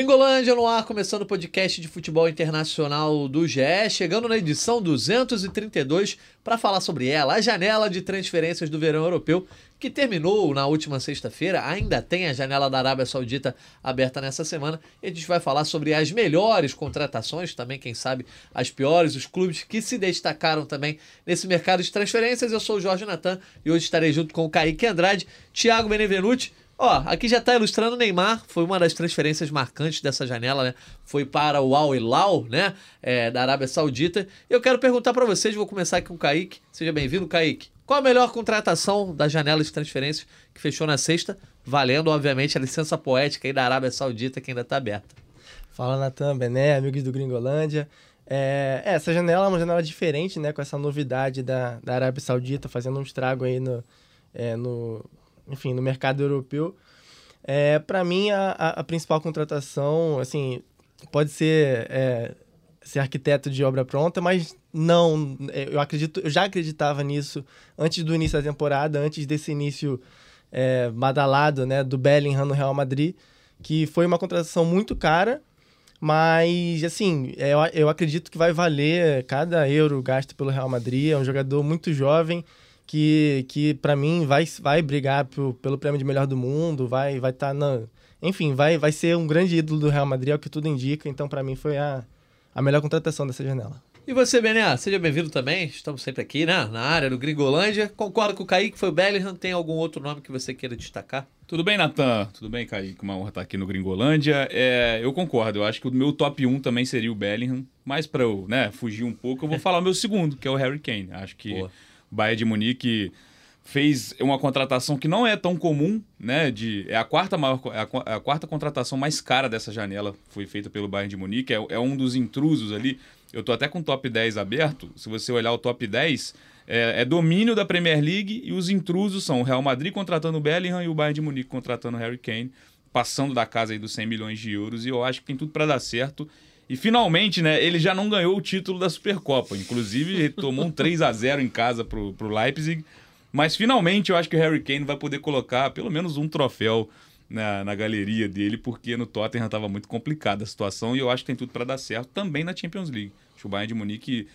Gringolândia no ar, começando o podcast de futebol internacional do GE, chegando na edição 232 para falar sobre ela, a janela de transferências do verão europeu, que terminou na última sexta-feira, ainda tem a janela da Arábia Saudita aberta nessa semana, e a gente vai falar sobre as melhores contratações, também, quem sabe, as piores, os clubes que se destacaram também nesse mercado de transferências. Eu sou o Jorge Natan e hoje estarei junto com o Kaique Andrade, Thiago Benevenuti Ó, aqui já tá ilustrando o Neymar, foi uma das transferências marcantes dessa janela, né? Foi para o Al Hilal, né? É, da Arábia Saudita. Eu quero perguntar para vocês, vou começar aqui com o Kaique. Seja bem-vindo, Kaique. Qual a melhor contratação da janela de transferências que fechou na sexta? Valendo, obviamente, a licença poética aí da Arábia Saudita, que ainda tá aberta. Fala, Natan, Bené, amigos do Gringolândia. É, essa janela é uma janela diferente, né? Com essa novidade da, da Arábia Saudita fazendo um estrago aí no, é, no, enfim, no mercado europeu. É, para mim, a, a, principal contratação, assim, pode ser, é, ser arquiteto de obra pronta, mas não, é, eu acredito, eu já acreditava nisso antes do início da temporada, antes desse início é, badalado, né, do Bellingham no Real Madrid, que foi uma contratação muito cara, mas, assim, é, eu, eu acredito que vai valer cada euro gasto pelo Real Madrid. É um jogador muito jovem, que, que para mim vai, vai brigar pro, pelo prêmio de melhor do mundo, vai vai estar tá na enfim, vai vai ser um grande ídolo do Real Madrid, é o que tudo indica, então para mim foi a, a melhor contratação dessa janela. E você, Bené, seja bem-vindo também. Estamos sempre aqui, né? Na área do Gringolândia. Concordo com o Kaique, foi o Bellingham. Tem algum outro nome que você queira destacar? Tudo bem, Natan? Tudo bem, Kaique? Uma honra estar aqui no Gringolândia. É, eu concordo. Eu acho que o meu top 1 também seria o Bellingham. Mas para eu né, fugir um pouco, eu vou falar o meu segundo, que é o Harry Kane. Acho que Boa. Bayern de Munique fez uma contratação que não é tão comum, né? De, é, a quarta maior, é a, é a quarta contratação mais cara dessa janela, foi feita pelo Bayern de Munique, é, é, um dos intrusos ali. Eu tô até com o top 10 aberto. Se você olhar o top 10, é, é, domínio da Premier League e os intrusos são o Real Madrid contratando o Bellingham e o Bayern de Munique contratando o Harry Kane, passando da casa aí dos 100 milhões de euros. E eu acho que tem tudo para dar certo. E finalmente, né, ele já não ganhou o título da Supercopa. Inclusive, tomou um 3 a 0 em casa pro, pro Leipzig. Mas finalmente eu acho que o Harry Kane vai poder colocar pelo menos um troféu na, na galeria dele, porque no Tottenham estava muito complicada a situação e eu acho que tem tudo para dar certo também na Champions League. O Bayern de Munique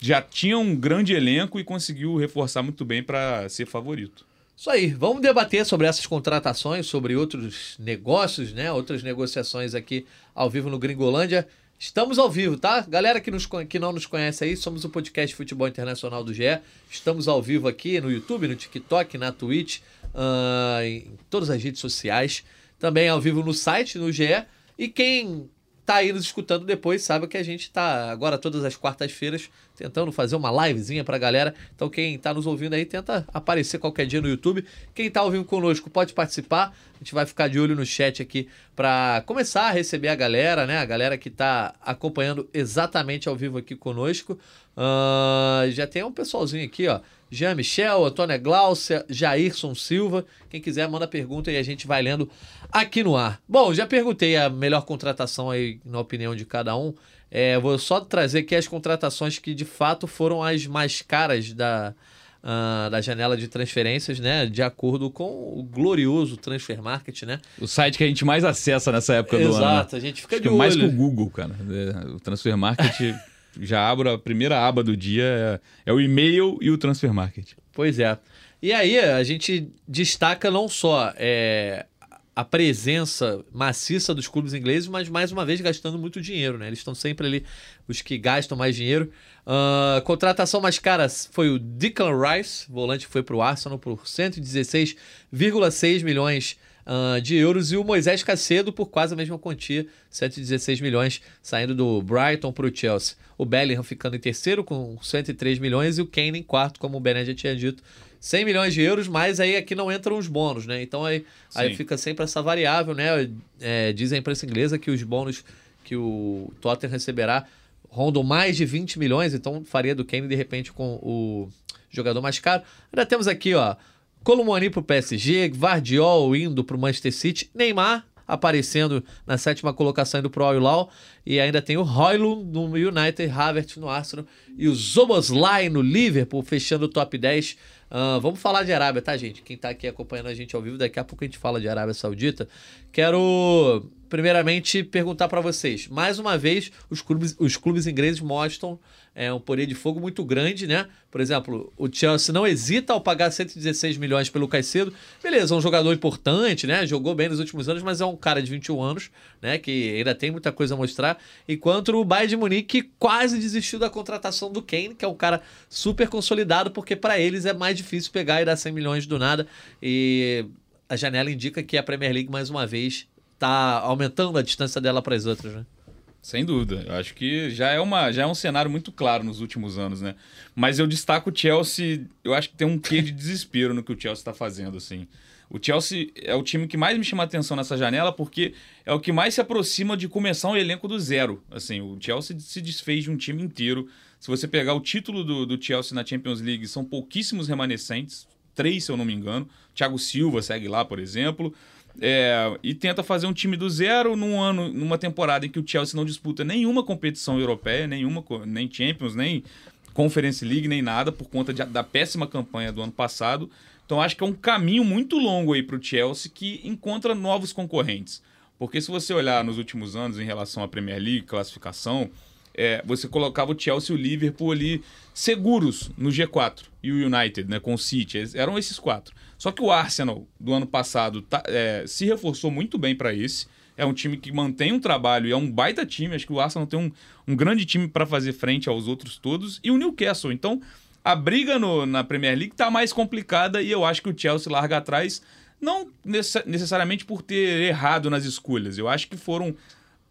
já tinha um grande elenco e conseguiu reforçar muito bem para ser favorito. Isso aí, vamos debater sobre essas contratações, sobre outros negócios, né? Outras negociações aqui ao vivo no Gringolândia. Estamos ao vivo, tá? Galera que, nos, que não nos conhece aí, somos o podcast Futebol Internacional do GE. Estamos ao vivo aqui no YouTube, no TikTok, na Twitch, uh, em todas as redes sociais. Também ao vivo no site, no GE. E quem tá aí nos escutando depois sabe que a gente tá agora todas as quartas-feiras tentando fazer uma livezinha pra galera. Então quem tá nos ouvindo aí tenta aparecer qualquer dia no YouTube. Quem tá ao vivo conosco pode participar. A gente vai ficar de olho no chat aqui para começar a receber a galera, né? A galera que tá acompanhando exatamente ao vivo aqui conosco. Uh, já tem um pessoalzinho aqui, ó. Jean Michel, Antônia Glaucia, Jairson Silva. Quem quiser, manda pergunta e a gente vai lendo aqui no ar. Bom, já perguntei a melhor contratação aí, na opinião de cada um. É, vou só trazer aqui as contratações que de fato foram as mais caras da, uh, da janela de transferências, né? De acordo com o glorioso Transfer Market, né? O site que a gente mais acessa nessa época Exato, do ano. Exato, a gente fica Acho de olho. mais que o Google, cara. É, o Transfer Market já abro a primeira aba do dia, é, é o e-mail e o Transfer Market. Pois é. E aí a gente destaca não só é, a presença maciça dos clubes ingleses, mas mais uma vez gastando muito dinheiro, né? Eles estão sempre ali, os que gastam mais dinheiro. Uh, contratação mais cara foi o Declan Rice, volante que foi para o Arsenal por 116,6 milhões uh, de euros, e o Moisés Cacedo por quase a mesma quantia, 116 milhões, saindo do Brighton para o Chelsea. O Bellingham ficando em terceiro com 103 milhões e o Kane em quarto, como o Bené já tinha dito, 100 milhões de euros, mas aí aqui não entram os bônus, né? Então aí, aí fica sempre essa variável, né? É, diz a imprensa inglesa que os bônus que o Tottenham receberá rondam mais de 20 milhões, então faria do Kane de repente com o jogador mais caro. Ainda temos aqui, ó, Colomani pro PSG, Vardiol indo pro Manchester City, Neymar aparecendo na sétima colocação do Pro Al E ainda tem o Roylund no United, Havertz no Arsenal e o Zoboslai no Liverpool, fechando o top 10. Uh, ah, vamos falar de Arábia, tá, gente? Quem tá aqui acompanhando a gente ao vivo, daqui a pouco a gente fala de Arábia Saudita. Quero, primeiramente, perguntar para vocês. Mais uma vez, os clubes, os clubes ingleses mostram é um poder de fogo muito grande, né? Por exemplo, o Chelsea não hesita ao pagar 116 milhões pelo Caicedo. Beleza, é um jogador importante, né? Jogou bem nos últimos anos, mas é um cara de 21 anos, né? Que ainda tem muita coisa a mostrar. Enquanto o Bayern de Munique quase desistiu da contratação do Kane, que é um cara super consolidado, porque para eles é mais difícil pegar e dar 100 milhões do nada. E a janela indica que a Premier League, mais uma vez, está aumentando a distância dela para as outras, né? Sem dúvida. Eu acho que já é, uma, já é um cenário muito claro nos últimos anos, né? Mas eu destaco o Chelsea. Eu acho que tem um quê de desespero no que o Chelsea está fazendo, assim. O Chelsea é o time que mais me chama atenção nessa janela porque é o que mais se aproxima de começar um elenco do zero. Assim, o Chelsea se desfez de um time inteiro. Se você pegar o título do, do Chelsea na Champions League, são pouquíssimos remanescentes, três, se eu não me engano. Thiago Silva segue lá, por exemplo. É, e tenta fazer um time do zero num ano, numa temporada em que o Chelsea não disputa nenhuma competição europeia, nenhuma, nem Champions, nem Conference League, nem nada, por conta de, da péssima campanha do ano passado. Então acho que é um caminho muito longo aí para o Chelsea que encontra novos concorrentes. Porque se você olhar nos últimos anos em relação à Premier League, classificação, é, você colocava o Chelsea e o Liverpool ali seguros no G4 e o United, né, com o City. Eram esses quatro. Só que o Arsenal do ano passado tá, é, se reforçou muito bem para esse. É um time que mantém um trabalho e é um baita time. Acho que o Arsenal tem um, um grande time para fazer frente aos outros todos. E o Newcastle. Então, a briga no, na Premier League está mais complicada e eu acho que o Chelsea larga atrás, não necessariamente por ter errado nas escolhas. Eu acho que foram,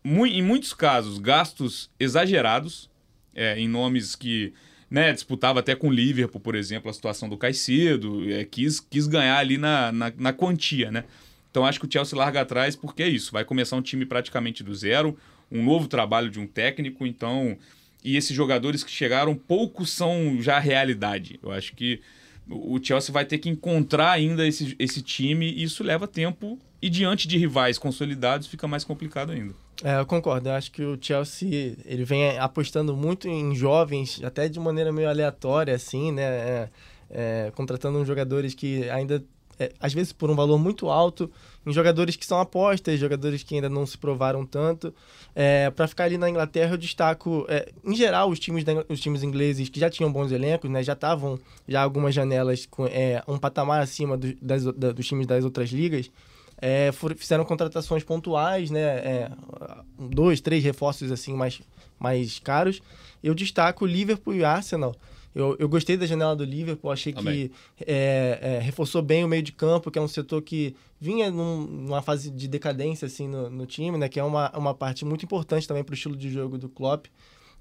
em muitos casos, gastos exagerados é, em nomes que né, disputava até com o Liverpool, por exemplo, a situação do Caicedo, é, quis, quis ganhar ali na, na, na, quantia, né? Então acho que o Chelsea larga atrás porque é isso, vai começar um time praticamente do zero, um novo trabalho de um técnico, então... E esses jogadores que chegaram, poucos são já realidade. Eu acho que o Chelsea vai ter que encontrar ainda esse, esse time e isso leva tempo e diante de rivais consolidados fica mais complicado ainda. É, eu concordo. Eu acho que o Chelsea ele vem apostando muito em jovens, até de maneira meio aleatória, assim, né? É, é, contratando jogadores que ainda, é, às vezes por um valor muito alto, em jogadores que são apostas, jogadores que ainda não se provaram tanto. É, para ficar ali na Inglaterra, eu destaco, é, em geral, os times, da, os times ingleses que já tinham bons elencos, né? Já estavam já algumas janelas com um patamar acima do, das, da, dos times das outras ligas é, fizeram contratações pontuais, né? É, dois, três reforços assim mais, mais caros. Eu destaco o Liverpool e o Arsenal. Eu, eu gostei da janela do Liverpool, achei Amém. que é, é, reforçou bem o meio de campo, que é um setor que vinha num, numa fase de decadência assim no, no, time, né? Que é uma, uma parte muito importante também para o estilo de jogo do Klopp.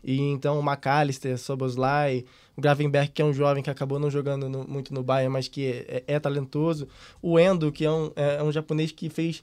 E então o McAllister, Soboslai, o Gravenberg, que é um jovem que acabou não jogando no, muito no Bayern, mas que é, é, talentoso. O Endo, que é um, é, é um japonês que fez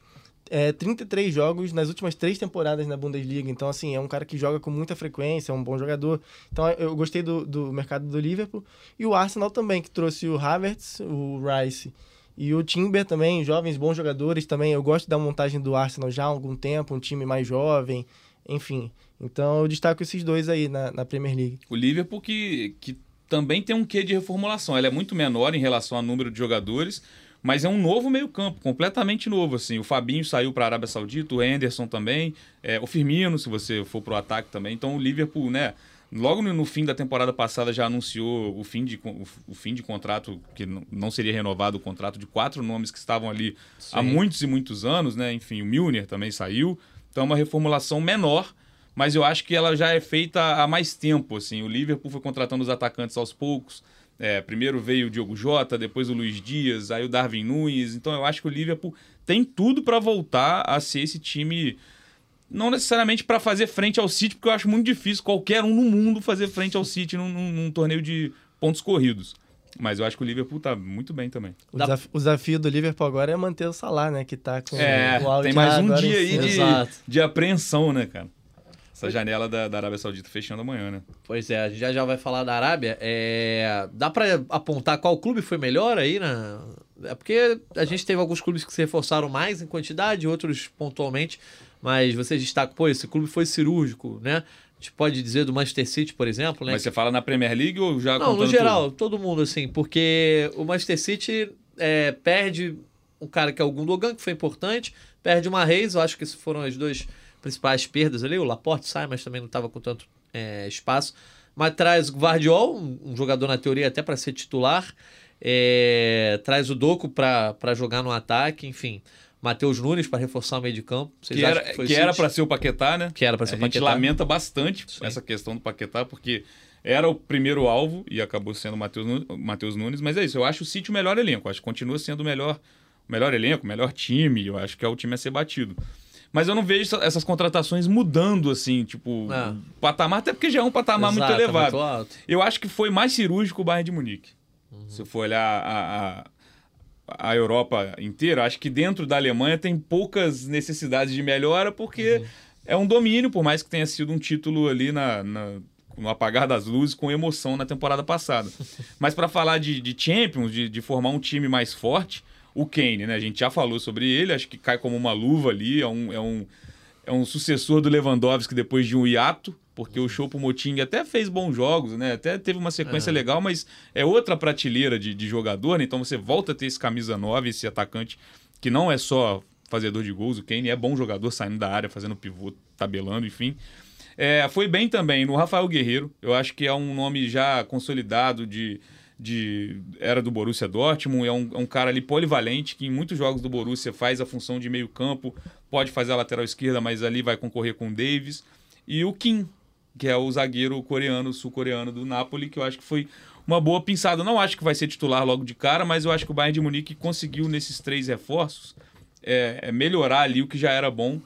é, 33 jogos nas últimas três temporadas na Bundesliga. Então, assim, é um cara que joga com muita frequência, é um bom jogador. Então, eu gostei do, do mercado do Liverpool. E o Arsenal também, que trouxe o Havertz, o Rice e o Timber também, jovens, bons jogadores também. Eu gosto da montagem do Arsenal já há algum tempo, um time mais jovem, enfim. Então eu destaco esses dois aí na, na Premier League. O Liverpool que, que também tem um quê de reformulação. Ela é muito menor em relação ao número de jogadores, mas é um novo meio-campo, completamente novo. assim. O Fabinho saiu para a Arábia Saudita, o Henderson também, é, o Firmino, se você for para o ataque também. Então o Liverpool, né? Logo no, fim da temporada passada já anunciou o fim de, o, o fim de contrato, que não seria renovado o contrato de quatro nomes que estavam ali Sim. há muitos e muitos anos, né? Enfim, o Milner também saiu. Então é uma reformulação menor, mas eu acho que ela já é feita há mais tempo. Assim. O Liverpool foi contratando os atacantes aos poucos. É, primeiro veio o Diogo Jota, depois o Luiz Dias, aí o Darwin Nunes. Então eu acho que o Liverpool tem tudo para voltar a ser esse time. Não necessariamente para fazer frente ao City, porque eu acho muito difícil qualquer um no mundo fazer frente ao City num, num, num torneio de pontos corridos. Mas eu acho que o Liverpool tá muito bem também. O, desafio, o desafio do Liverpool agora é manter o Salah, né? Que tá com é, o Tem mais um dia aí de, de apreensão, né, cara? Essa janela da, da, Arábia Saudita fechando amanhã, né? Pois é, a gente já já vai falar da Arábia. É... Dá para apontar qual clube foi melhor aí na, É porque a gente teve alguns clubes que se reforçaram mais em quantidade, outros pontualmente, mas vocês destacam, pô, esse clube foi cirúrgico, né? A gente pode dizer do Manchester City, por exemplo, né? Mas você fala na Premier League ou já Não, no geral, tudo? todo mundo, assim, porque o Manchester City é, perde um cara que é o Gundogan, que foi importante, perde uma Reis, eu acho que essas foram as duas principais perdas ali. O Laporte sai, mas também não estava com tanto é, espaço. Mas traz o Guardiol, um, jogador na teoria até para ser titular. É, traz o Doco para jogar no ataque, enfim. Matheus Nunes para reforçar o meio de campo. Vocês Que era, que City? era pra ser o Paquetá, né? Que era pra ser a o gente Paquetá. lamenta bastante Sim. essa questão do Paquetá, porque era o primeiro alvo e acabou sendo o Matheus Nunes. Mas é isso, eu acho o City o melhor elenco. Acho que continua sendo o melhor, o melhor elenco, o melhor time. Eu acho que é o time a ser batido. Mas eu não vejo essa- essas contratações mudando, assim, tipo, o patamar, até porque já é um patamar muito Exato, elevado. muito alto. Eu acho que foi mais cirúrgico o Bayern de Munique. Se eu for olhar a, a, a Europa inteira, acho que dentro da Alemanha tem poucas necessidades de melhora, porque é um domínio, por mais que tenha sido um título ali na, na- no apagar das luzes, com emoção na temporada passada. Mas para falar de, de Champions, de, de formar um time mais forte, o Kane, né? A gente já falou sobre ele, acho que cai como uma luva ali, é um, é um, é um sucessor do Lewandowski depois de um hiato, porque o Chopo Moting até fez bons jogos, né? Até teve uma sequência legal, mas é outra prateleira de, de jogador, né? Então você volta a ter esse camisa 9, esse atacante que não é só fazedor de gols, o Kane é bom jogador saindo da área, fazendo pivô, tabelando, enfim. É, foi bem também no Rafael Guerreiro, eu acho que é um nome já consolidado de, de era do Borussia Dortmund, é um, é um cara ali polivalente que em muitos jogos do Borussia faz a função de meio campo, pode fazer a lateral esquerda, mas ali vai concorrer com o Davis. E o Kim, que é o zagueiro coreano, sul-coreano do Napoli, que eu acho que foi uma boa pinçada. Não acho que vai ser titular logo de cara, mas eu acho que o Bayern de Munique conseguiu nesses três reforços é, é melhorar ali o que já era bom.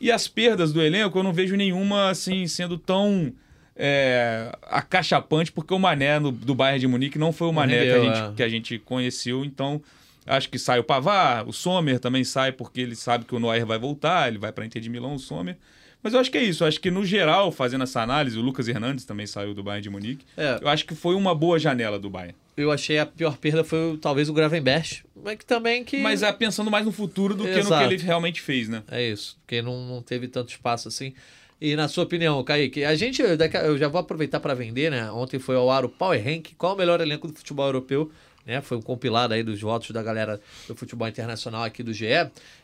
E as perdas do elenco, eu não vejo nenhuma assim sendo tão é, acachapante, porque o Mané no- do Bayern de Munique não foi o Mané que, a gente, é. que a gente conheceu, então acho que sai o Pavar, o Sommer também sai porque ele sabe que o Neuer vai voltar, ele vai para Inter de Milão, o Sommer. Mas eu acho que é isso, eu acho que no geral, fazendo essa análise, o Lucas Hernandes também saiu do Bayern de Munique. É. Eu acho que foi uma boa janela do Bayern. Eu achei a pior perda foi talvez o Gravenberch, mas que também que... Mas é pensando mais no futuro do que no Exato. que ele realmente fez, né? É isso, porque não, não teve tanto espaço assim. E na sua opinião, Kaique, a gente, eu já vou aproveitar para vender, né? Ontem foi ao ar o Power Rank, qual o melhor elenco do futebol europeu, né? Foi um compilado aí dos votos da galera do futebol internacional aqui do GE.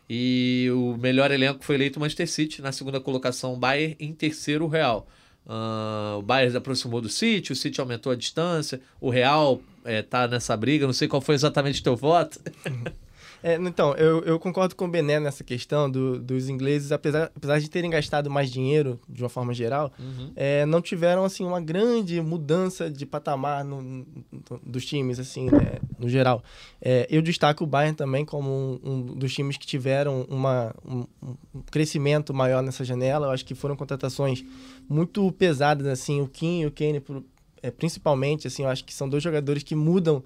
E o melhor elenco foi eleito Manchester City, na segunda colocação Bayern, em terceiro Real. Ah, o Bayern se aproximou do City, o City aumentou a distância, o Real eh, tá nessa briga, não sei qual foi exatamente o teu voto. É, então, eu, eu concordo com o Bené nessa questão do- dos ingleses, apesar, apesar de terem gastado mais dinheiro, de uma forma geral, é, não tiveram, assim, uma grande mudança de patamar no- no- dos times, assim, né, no geral. É, eu destaco o Bayern também como um, um dos times que tiveram uma, um, um crescimento maior nessa janela. Eu acho que foram contratações muito pesadas, assim, o Kim e o Kane, por- é, principalmente, assim, eu acho que são dois jogadores que mudam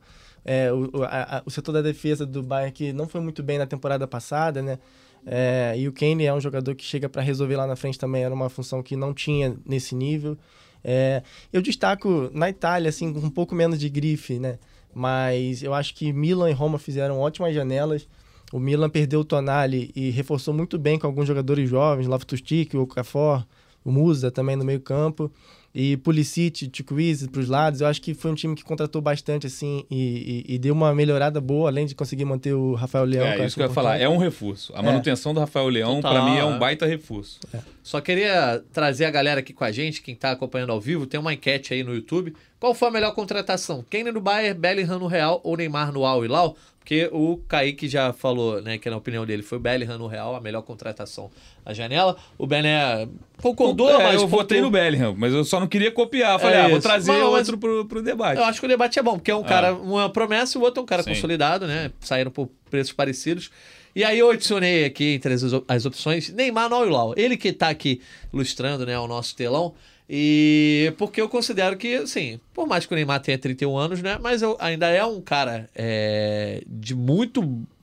é, o, a- a- o setor da defesa do Bayern que não foi muito bem na temporada passada, né? É, e o Kane é um jogador que chega para resolver lá na frente também, era uma função que não tinha nesse nível. É, eu destaco na Itália, assim, um pouco menos de grife, né? Mas eu acho que Milan e Roma fizeram ótimas janelas. O Milan perdeu o Tonali e reforçou muito bem com alguns jogadores jovens, Loftus-Cheek, o Okafor, o Musa também no meio campo. E Pulisic, Chukwueze para os lados. Eu acho que foi um time que contratou bastante, assim, e, e- e deu uma melhorada boa, além de conseguir manter o Rafael Leão. É, eu isso que eu ia falar. É um reforço. A manutenção do Rafael Leão, pra mim, é um é. baita reforço. Só queria trazer a galera aqui com a gente, quem tá acompanhando ao vivo, tem uma enquete aí no YouTube. Qual foi a melhor contratação? Kane no Bayern, Bellingham no Real ou Neymar no Al Hilal? Porque o Kaique já falou, né, que na opinião dele foi o Bellingham no Real, a melhor contratação da janela. O Bené concordou, É, mas eu pontuou- votei no Bellingham, mas eu só não queria copiar. Falei, É ah, vou trazer Mas outro pro, pro debate. Eu acho que o debate é bom, porque é um cara, uma promessa e o outro é um cara Sim. consolidado, né? Saíram por preços parecidos. E aí eu adicionei aqui entre as, as opções Neymar no Al-Hilal. Ele que tá aqui ilustrando, né, o nosso telão. E porque eu considero que, assim, por mais que o Neymar tenha 31 anos, né? Mas eu, ainda é um cara é, de muito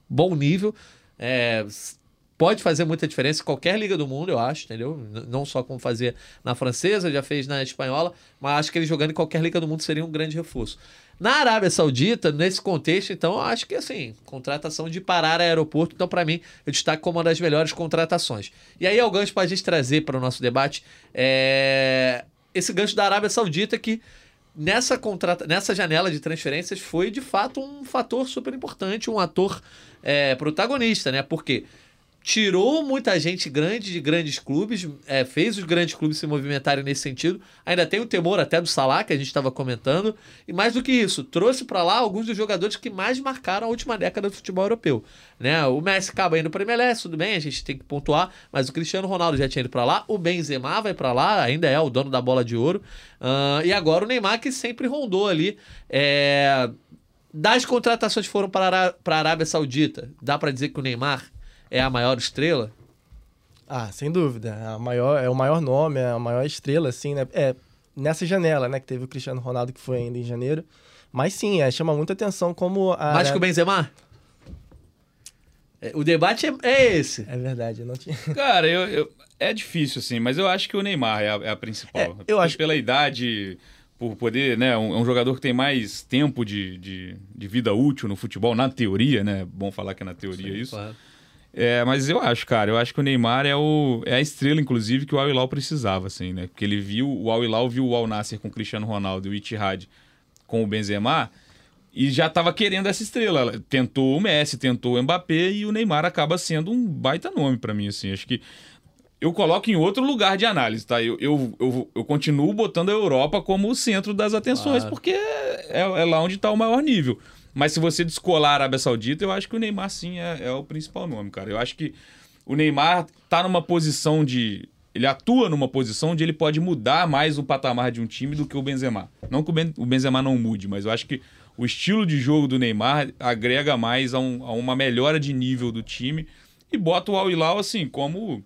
bom nível. É, pode fazer muita diferença em qualquer liga do mundo, eu acho, entendeu? Não só como fazer na francesa, já fez na espanhola, mas acho que ele jogando em qualquer liga do mundo seria um grande reforço. Na Arábia Saudita, nesse contexto, então, acho que assim, contratação de parar aeroporto, então, para mim, eu destaco como uma das melhores contratações. E aí é o gancho para a gente trazer para o nosso debate é... esse gancho da Arábia Saudita que nessa, contrata... nessa janela de transferências foi de fato um fator super importante, um ator é, protagonista, né? Porque tirou muita gente grande de grandes clubes, é, fez os grandes clubes se movimentarem nesse sentido. Ainda tem o temor até do Salah, que a gente estava comentando. E mais do que isso, trouxe para lá alguns dos jogadores que mais marcaram a última década do futebol europeu. Né? O Messi acaba indo para o MLS, tudo bem, a gente tem que pontuar, mas o Cristiano Ronaldo já tinha ido para lá, o Benzema vai para lá, ainda é o dono da bola de ouro. Uh, e agora o Neymar, que sempre rondou ali. É... Das contratações que foram para a Arábia Saudita, dá para dizer que o Neymar é a maior estrela? Ah, sem dúvida. A maior, é o maior nome, é a maior estrela, assim, né? É, nessa janela, né? Que teve o Cristiano Ronaldo, que foi ainda em janeiro. Mas sim, é, chama muita atenção como a... Mais que o Benzema? É, o debate é, é, esse. É verdade, eu não tinha... Cara, eu, eu, é difícil, assim, mas eu acho que o Neymar é a, é a principal. É, eu acho... Pela idade, por poder, né? Um, um, jogador que tem mais tempo de, de, de, vida útil no futebol, na teoria, né? Bom falar que é na teoria Sim, isso. Claro. É, mas eu acho, cara, eu acho que o Neymar é, o, é a estrela, inclusive, que o Al Hilal precisava, assim, né? Porque ele viu, o Al Hilal viu o Al Nasser com o Cristiano Ronaldo e o Itihad com o Benzema e já estava querendo essa estrela. tentou o Messi, tentou o Mbappé e o Neymar acaba sendo um baita nome para mim, assim. Acho que eu coloco em outro lugar de análise, tá? Eu, eu, eu, eu continuo botando a Europa como o centro das atenções, claro. porque é, é lá onde está o maior nível. Mas se você descolar a Arábia Saudita, eu acho que o Neymar sim é, é o principal nome, cara. Eu acho que o Neymar tá numa posição de. Ele atua numa posição onde ele pode mudar mais o patamar de um time do que o Benzema. Não que o, ben, o Benzema não mude, mas eu acho que o estilo de jogo do Neymar agrega mais a, um, a uma melhora de nível do time e bota o Al Hilal assim como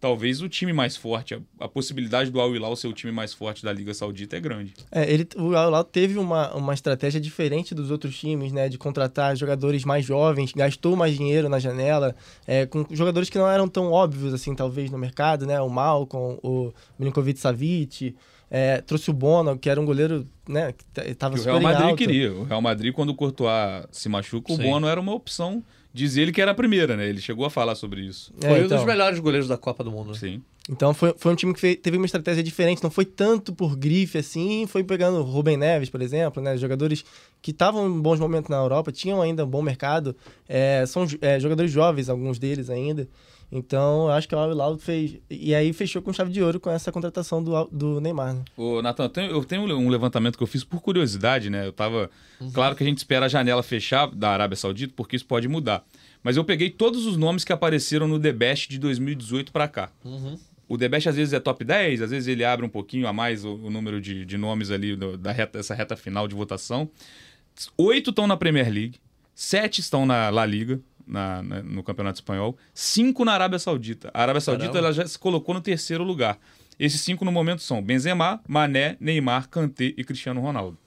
talvez o time mais forte. A, a possibilidade do Al Hilal ser o time mais forte da Liga Saudita é grande. É, ele, o Al Hilal teve uma, uma estratégia diferente dos outros times, né? De contratar jogadores mais jovens, gastou mais dinheiro na janela, é, com jogadores que não eram tão óbvios, assim, talvez, no mercado, né? O Malcom, o Milinkovic Savic... É, trouxe o Bono, que era um goleiro, né, que estava super O Real Madrid queria. O Real Madrid, quando o Courtois se machuca, Sim. o Bono era uma opção Diz ele que era a primeira, né? Ele chegou a falar sobre isso. É, foi então. um dos então. melhores goleiros da Copa do Mundo. Né? Sim. Então foi, foi um time que teve uma estratégia diferente, não foi tanto por grife assim, foi pegando Rubem Neves, por exemplo, né? Jogadores que estavam em bons momentos na Europa, tinham ainda um bom mercado, é, são é, jogadores jovens, alguns deles ainda. Então, eu acho que o Al fez. E aí fechou com chave de ouro com essa contratação do, do Neymar. Né? Ô, Natan, eu tenho um levantamento que eu fiz por curiosidade, né? Eu tava. Uhum. Claro que a gente espera a janela fechar da Arábia Saudita, porque isso pode mudar. Mas eu peguei todos os nomes que apareceram no The Best de 2018 para cá. Uhum. O The Best às vezes é top 10, às vezes ele abre um pouquinho a mais o, o número de, de nomes ali do, da reta, dessa reta final de votação. Oito estão na Premier League, sete estão na La Liga, na, na, no Campeonato Espanhol, cinco na Arábia Saudita. A Arábia Saudita ela já se colocou no terceiro lugar. Esses cinco no momento são Benzema, Mané, Neymar, Kanté e Cristiano Ronaldo.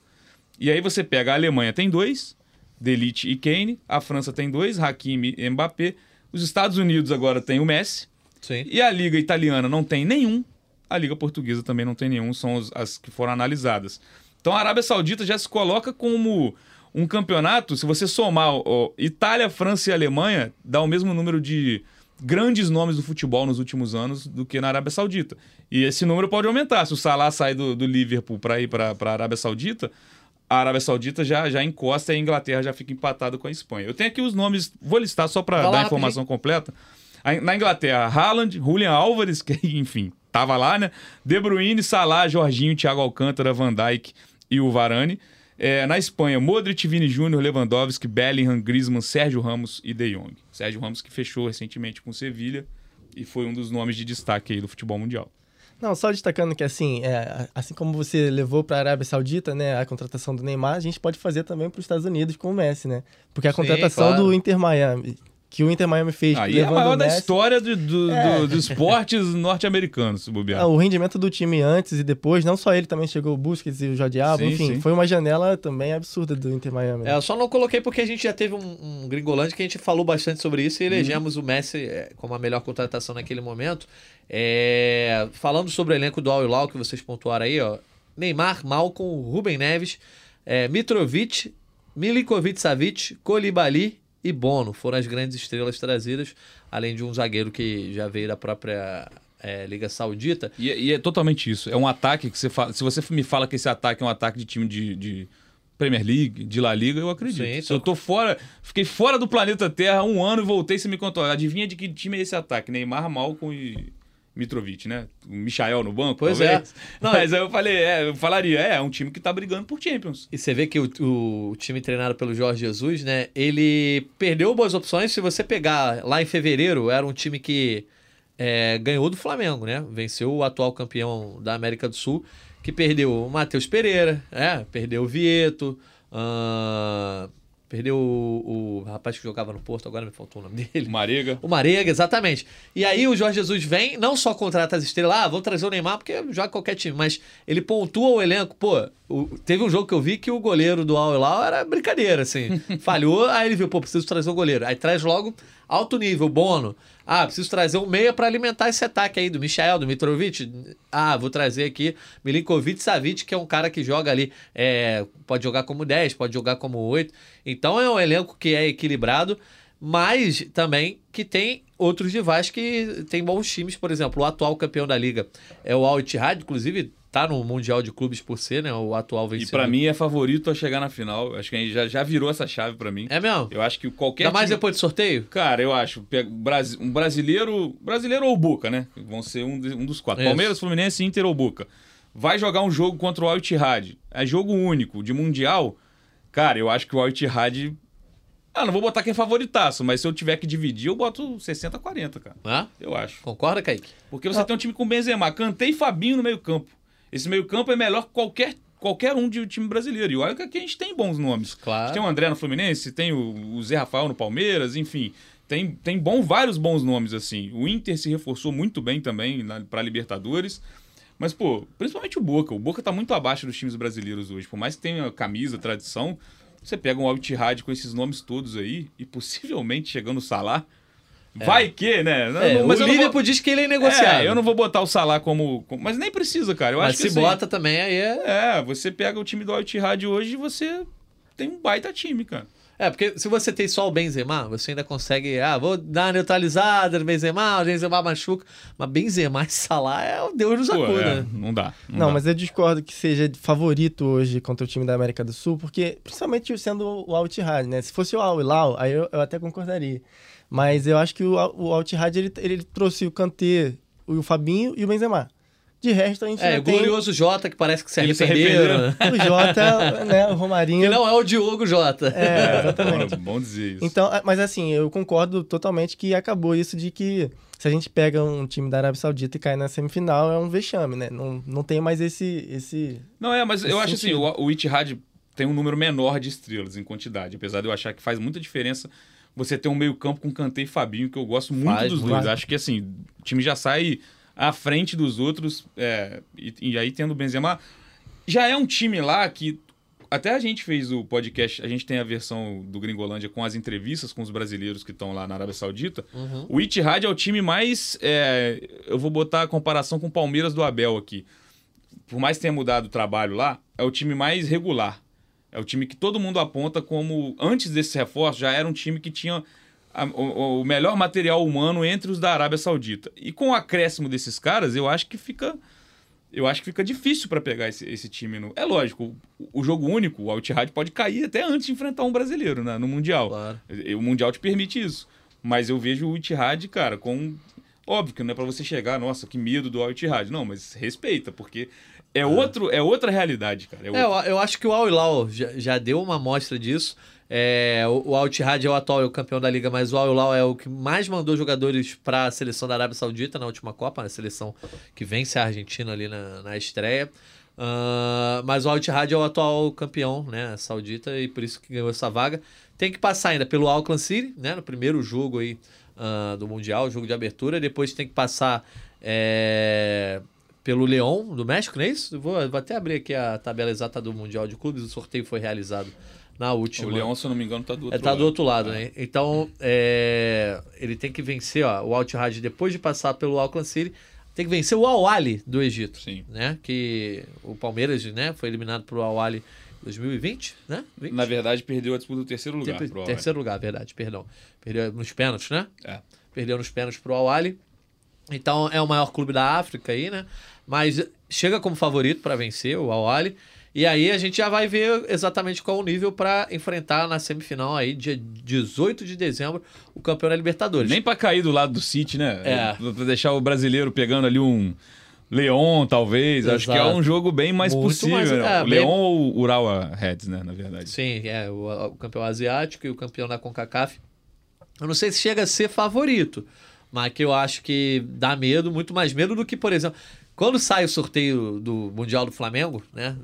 E aí você pega a Alemanha tem dois, Delite e Kane, a França tem dois, Hakimi e Mbappé, os Estados Unidos agora tem o Messi, Sim. e a Liga Italiana não tem nenhum, a Liga Portuguesa também não tem nenhum, são as que foram analisadas. Então a Arábia Saudita já se coloca como um campeonato, se você somar ó, Itália, França e Alemanha, dá o mesmo número de grandes nomes do futebol nos últimos anos do que na Arábia Saudita. E esse número pode aumentar. Se o Salah sai do, do Liverpool para ir para a Arábia Saudita, a Arábia Saudita já, já encosta e a Inglaterra já fica empatada com a Espanha. Eu tenho aqui os nomes, vou listar só para dar a informação completa. Na Inglaterra, Haaland, Julian Álvares, que enfim, tava lá, né? De Bruyne, Salah, Jorginho, Thiago Alcântara, Van Dijk e o Varane. É, na Espanha, Modric, Vini Júnior, Lewandowski, Bellingham, Griezmann, Sérgio Ramos e De Jong. Sérgio Ramos que fechou recentemente com o Sevilha e foi um dos nomes de destaque aí do futebol mundial. Não, só destacando que assim, é, assim como você levou para a Arábia Saudita, né, a contratação do Neymar, a gente pode fazer também para os Estados Unidos com o Messi, né? Porque a contratação Sim, claro. do Inter Miami, que o Inter Miami fez. Aí é a maior da história do, do, é. do, dos esportes norte-americanos, se bobear. Ah, o rendimento do time antes e depois, não só ele, também chegou o Busquets e o Jordi Alba, enfim, sim. foi uma janela também absurda do Inter Miami. É, eu só não coloquei porque a gente já teve um, um Gringolândia que a gente falou bastante sobre isso e elegemos uhum. o Messi é, como a melhor contratação naquele momento. É, falando sobre o elenco do Al Hilal que vocês pontuaram aí, ó, Neymar, Malcom, Rubem Neves, É, Mitrovic, Milinkovic Savic, Kolibali e Bono foram as grandes estrelas trazidas, além de um zagueiro que já veio da própria é, Liga Saudita. E, e, é totalmente isso. É um ataque que você fala. Se você me fala que esse ataque é um ataque de time de, de Premier League, de La Liga, eu acredito. Sim, Se eu tô fora, fiquei fora do planeta Terra um ano e voltei, você me contou. Adivinha de que time é esse ataque? Neymar, Malcom e Mitrovic, né? O Michael no banco, pois é. talvez. é. Não, Mas aí eu falei, é, eu falaria, é, é um time que tá brigando por Champions. E você vê que o, o, time treinado pelo Jorge Jesus, né? Ele perdeu boas opções. Se você pegar lá em fevereiro, era um time que é, ganhou do Flamengo, né? Venceu o atual campeão da América do Sul, que perdeu o Matheus Pereira, é, perdeu o Vieto, uh, Perdeu o, o, rapaz que jogava no Porto, agora me faltou o nome dele. O Marega. O Marega, exatamente. E aí o Jorge Jesus vem, não só contrata as estrelas, ah, vou trazer o Neymar porque joga qualquer time, mas ele pontua o elenco. Pô, o, teve um jogo que eu vi que o goleiro do Al era brincadeira, assim. Falhou, aí ele viu, pô, preciso trazer o goleiro. Aí traz logo alto nível, Bono. Ah, preciso trazer um meia para alimentar esse ataque aí do Michael, do Mitrovic. Ah, vou trazer aqui Milinkovic Savic, que é um cara que joga ali, é, pode jogar como 10, pode jogar como 8. Então é um elenco que é equilibrado, mas também que tem outros rivais que tem bons times. Por exemplo, o atual campeão da liga é o Al Ittihad, inclusive tá no Mundial de Clubes por ser, né? O atual vencedor. E para mim é favorito a chegar na final. Acho que a gente já, já virou essa chave para mim. É mesmo? Eu acho que qualquer. Ainda mais depois do sorteio? Cara, eu acho. Um brasileiro. Brasileiro ou Buca, né? Vão ser um, um dos quatro. Isso. Palmeiras, Fluminense, Inter ou Buca. Vai jogar um jogo contra o Al Ittihad. É jogo único, de Mundial. Cara, eu acho que o Al Ittihad ah, não vou botar quem é favoritaço, mas se eu tiver que dividir, eu boto 60 40, cara. Ah? Eu acho. Concorda, Kaique? Porque você ah. tem um time com Benzema, Cantei e Fabinho no meio campo. Esse meio-campo é melhor que qualquer, qualquer um de time brasileiro. E olha que aqui a gente tem bons nomes. Claro. A gente tem o André no Fluminense, tem o, Zé Rafael no Palmeiras, enfim. Tem, tem bom, vários bons nomes, assim. O Inter se reforçou muito bem também para Libertadores. Mas, pô, principalmente o Boca. O Boca tá muito abaixo dos times brasileiros hoje. Por mais que tenha camisa, tradição, você pega um Al-Ittihad com esses nomes todos aí e possivelmente chegando o Salah é. Vai que, né? É, mas o Liverpool vou... diz que ele é negociável. É, eu não vou botar o Salah como, como... Mas nem precisa, cara. Eu mas acho se que, assim, bota também, aí é... É, você pega o time do Al Ittihad hoje e você tem um baita time, cara. É, porque se você tem só o Benzema, você ainda consegue, ah, vou dar uma neutralizada no Benzema, o Benzema machuca. Mas Benzema e Salah é o Deus nos acuda. É, não dá. Não, não dá. mas eu discordo que seja favorito hoje contra o time da América do Sul, porque principalmente sendo o Al Ittihad, né? Se fosse o Al Hilal, aí eu, eu até concordaria. Mas eu acho que o, o Al-Ittihad, ele, ele trouxe o Kanté, o Fabinho e o Benzema. De resto, a gente É, o glorioso Jota, que parece que se arrependeu. Né? O Jota, né, o Romarinho... Que não é o Diogo Jota. É, exatamente. bom, bom dizer isso. Então, mas assim, eu concordo totalmente que acabou isso de que se a gente pega um time da Arábia Saudita e cai na semifinal, é um vexame, né? Não, não tem mais esse... esse não, é, mas eu acho assim, o, o Itihad tem um número menor de estrelas em quantidade, apesar de eu achar que faz muita diferença você ter um meio-campo com Kanté e Fabinho, que eu gosto muito Faz, dos dois. Acho que assim, o time já sai à frente dos outros. É, e, e, aí tendo o Benzema. Já é um time lá que. Até a gente fez o podcast, a gente tem a versão do Gringolândia com as entrevistas com os brasileiros que estão lá na Arábia Saudita. Uhum. O Itihad é o time mais. É, eu vou botar a comparação com o Palmeiras do Abel aqui. Por mais que tenha mudado o trabalho lá, é o time mais regular. É o time que todo mundo aponta como, antes desse reforço, já era um time que tinha a, o, o, melhor material humano entre os da Arábia Saudita. E com o acréscimo desses caras, eu acho que fica. Eu acho que fica difícil para pegar esse, esse, time. No... É lógico, o, o jogo único, o Al-Ittihad pode cair até antes de enfrentar um brasileiro né, no Mundial. Claro. O Mundial te permite isso. Mas eu vejo o Ittihad, cara, com Óbvio que não é para você chegar, nossa, que medo do Al Ittihad. Não, mas respeita, porque é, outro, é outra realidade, cara. É, é eu, eu, acho que o Al Hilal já, já deu uma amostra disso. É, o, o Al Ittihad é o atual é o campeão da liga, mas o Al Hilal é o que mais mandou jogadores para a seleção da Arábia Saudita na última Copa, a seleção que vence a Argentina ali na, na estreia. Uh, mas o Al Ittihad é o atual campeão, né, saudita, e por isso que ganhou essa vaga. Tem que passar ainda pelo Auckland City, né, no primeiro jogo aí uh, do Mundial, jogo de abertura. Depois tem que passar é, pelo Leão do México, não é isso? Vou, vou, até abrir aqui a tabela exata do Mundial de Clubes. O sorteio foi realizado na última. O Leão, se eu não me engano, está do outro é, tá lado. do outro lado, é. né? Então, é, ele tem que vencer ó, o Al Ittihad depois de passar pelo Auckland City. Tem que vencer o Al-Ali do Egito, Sim. né? Que o Palmeiras, né, foi eliminado pro Al-Ali 2020, né? 20? Na verdade, perdeu a disputa do terceiro lugar. Ter- terceiro lugar, verdade, perdão. Perdeu nos pênaltis, né? É. Perdeu nos pênaltis pro Al-Ali. Então é o maior clube da África aí, né? Mas chega como favorito para vencer o Al-Ali. E aí a gente já vai ver exatamente qual o nível para enfrentar na semifinal aí, dia 18 de dezembro, o campeão da Libertadores. Nem pra cair do lado do City, né? É. Pra deixar o brasileiro pegando ali um Leon, talvez. Acho que é Exato. um jogo bem mais Muito possível. mais- né? é, o bem- Leon ou o Urawa Reds, né? Na verdade. Sim, é o, o campeão asiático e o campeão da CONCACAF. Eu não sei se chega a ser favorito, mas que eu acho que dá medo, muito mais medo do que, por exemplo, quando sai o sorteio do Mundial do Flamengo, né,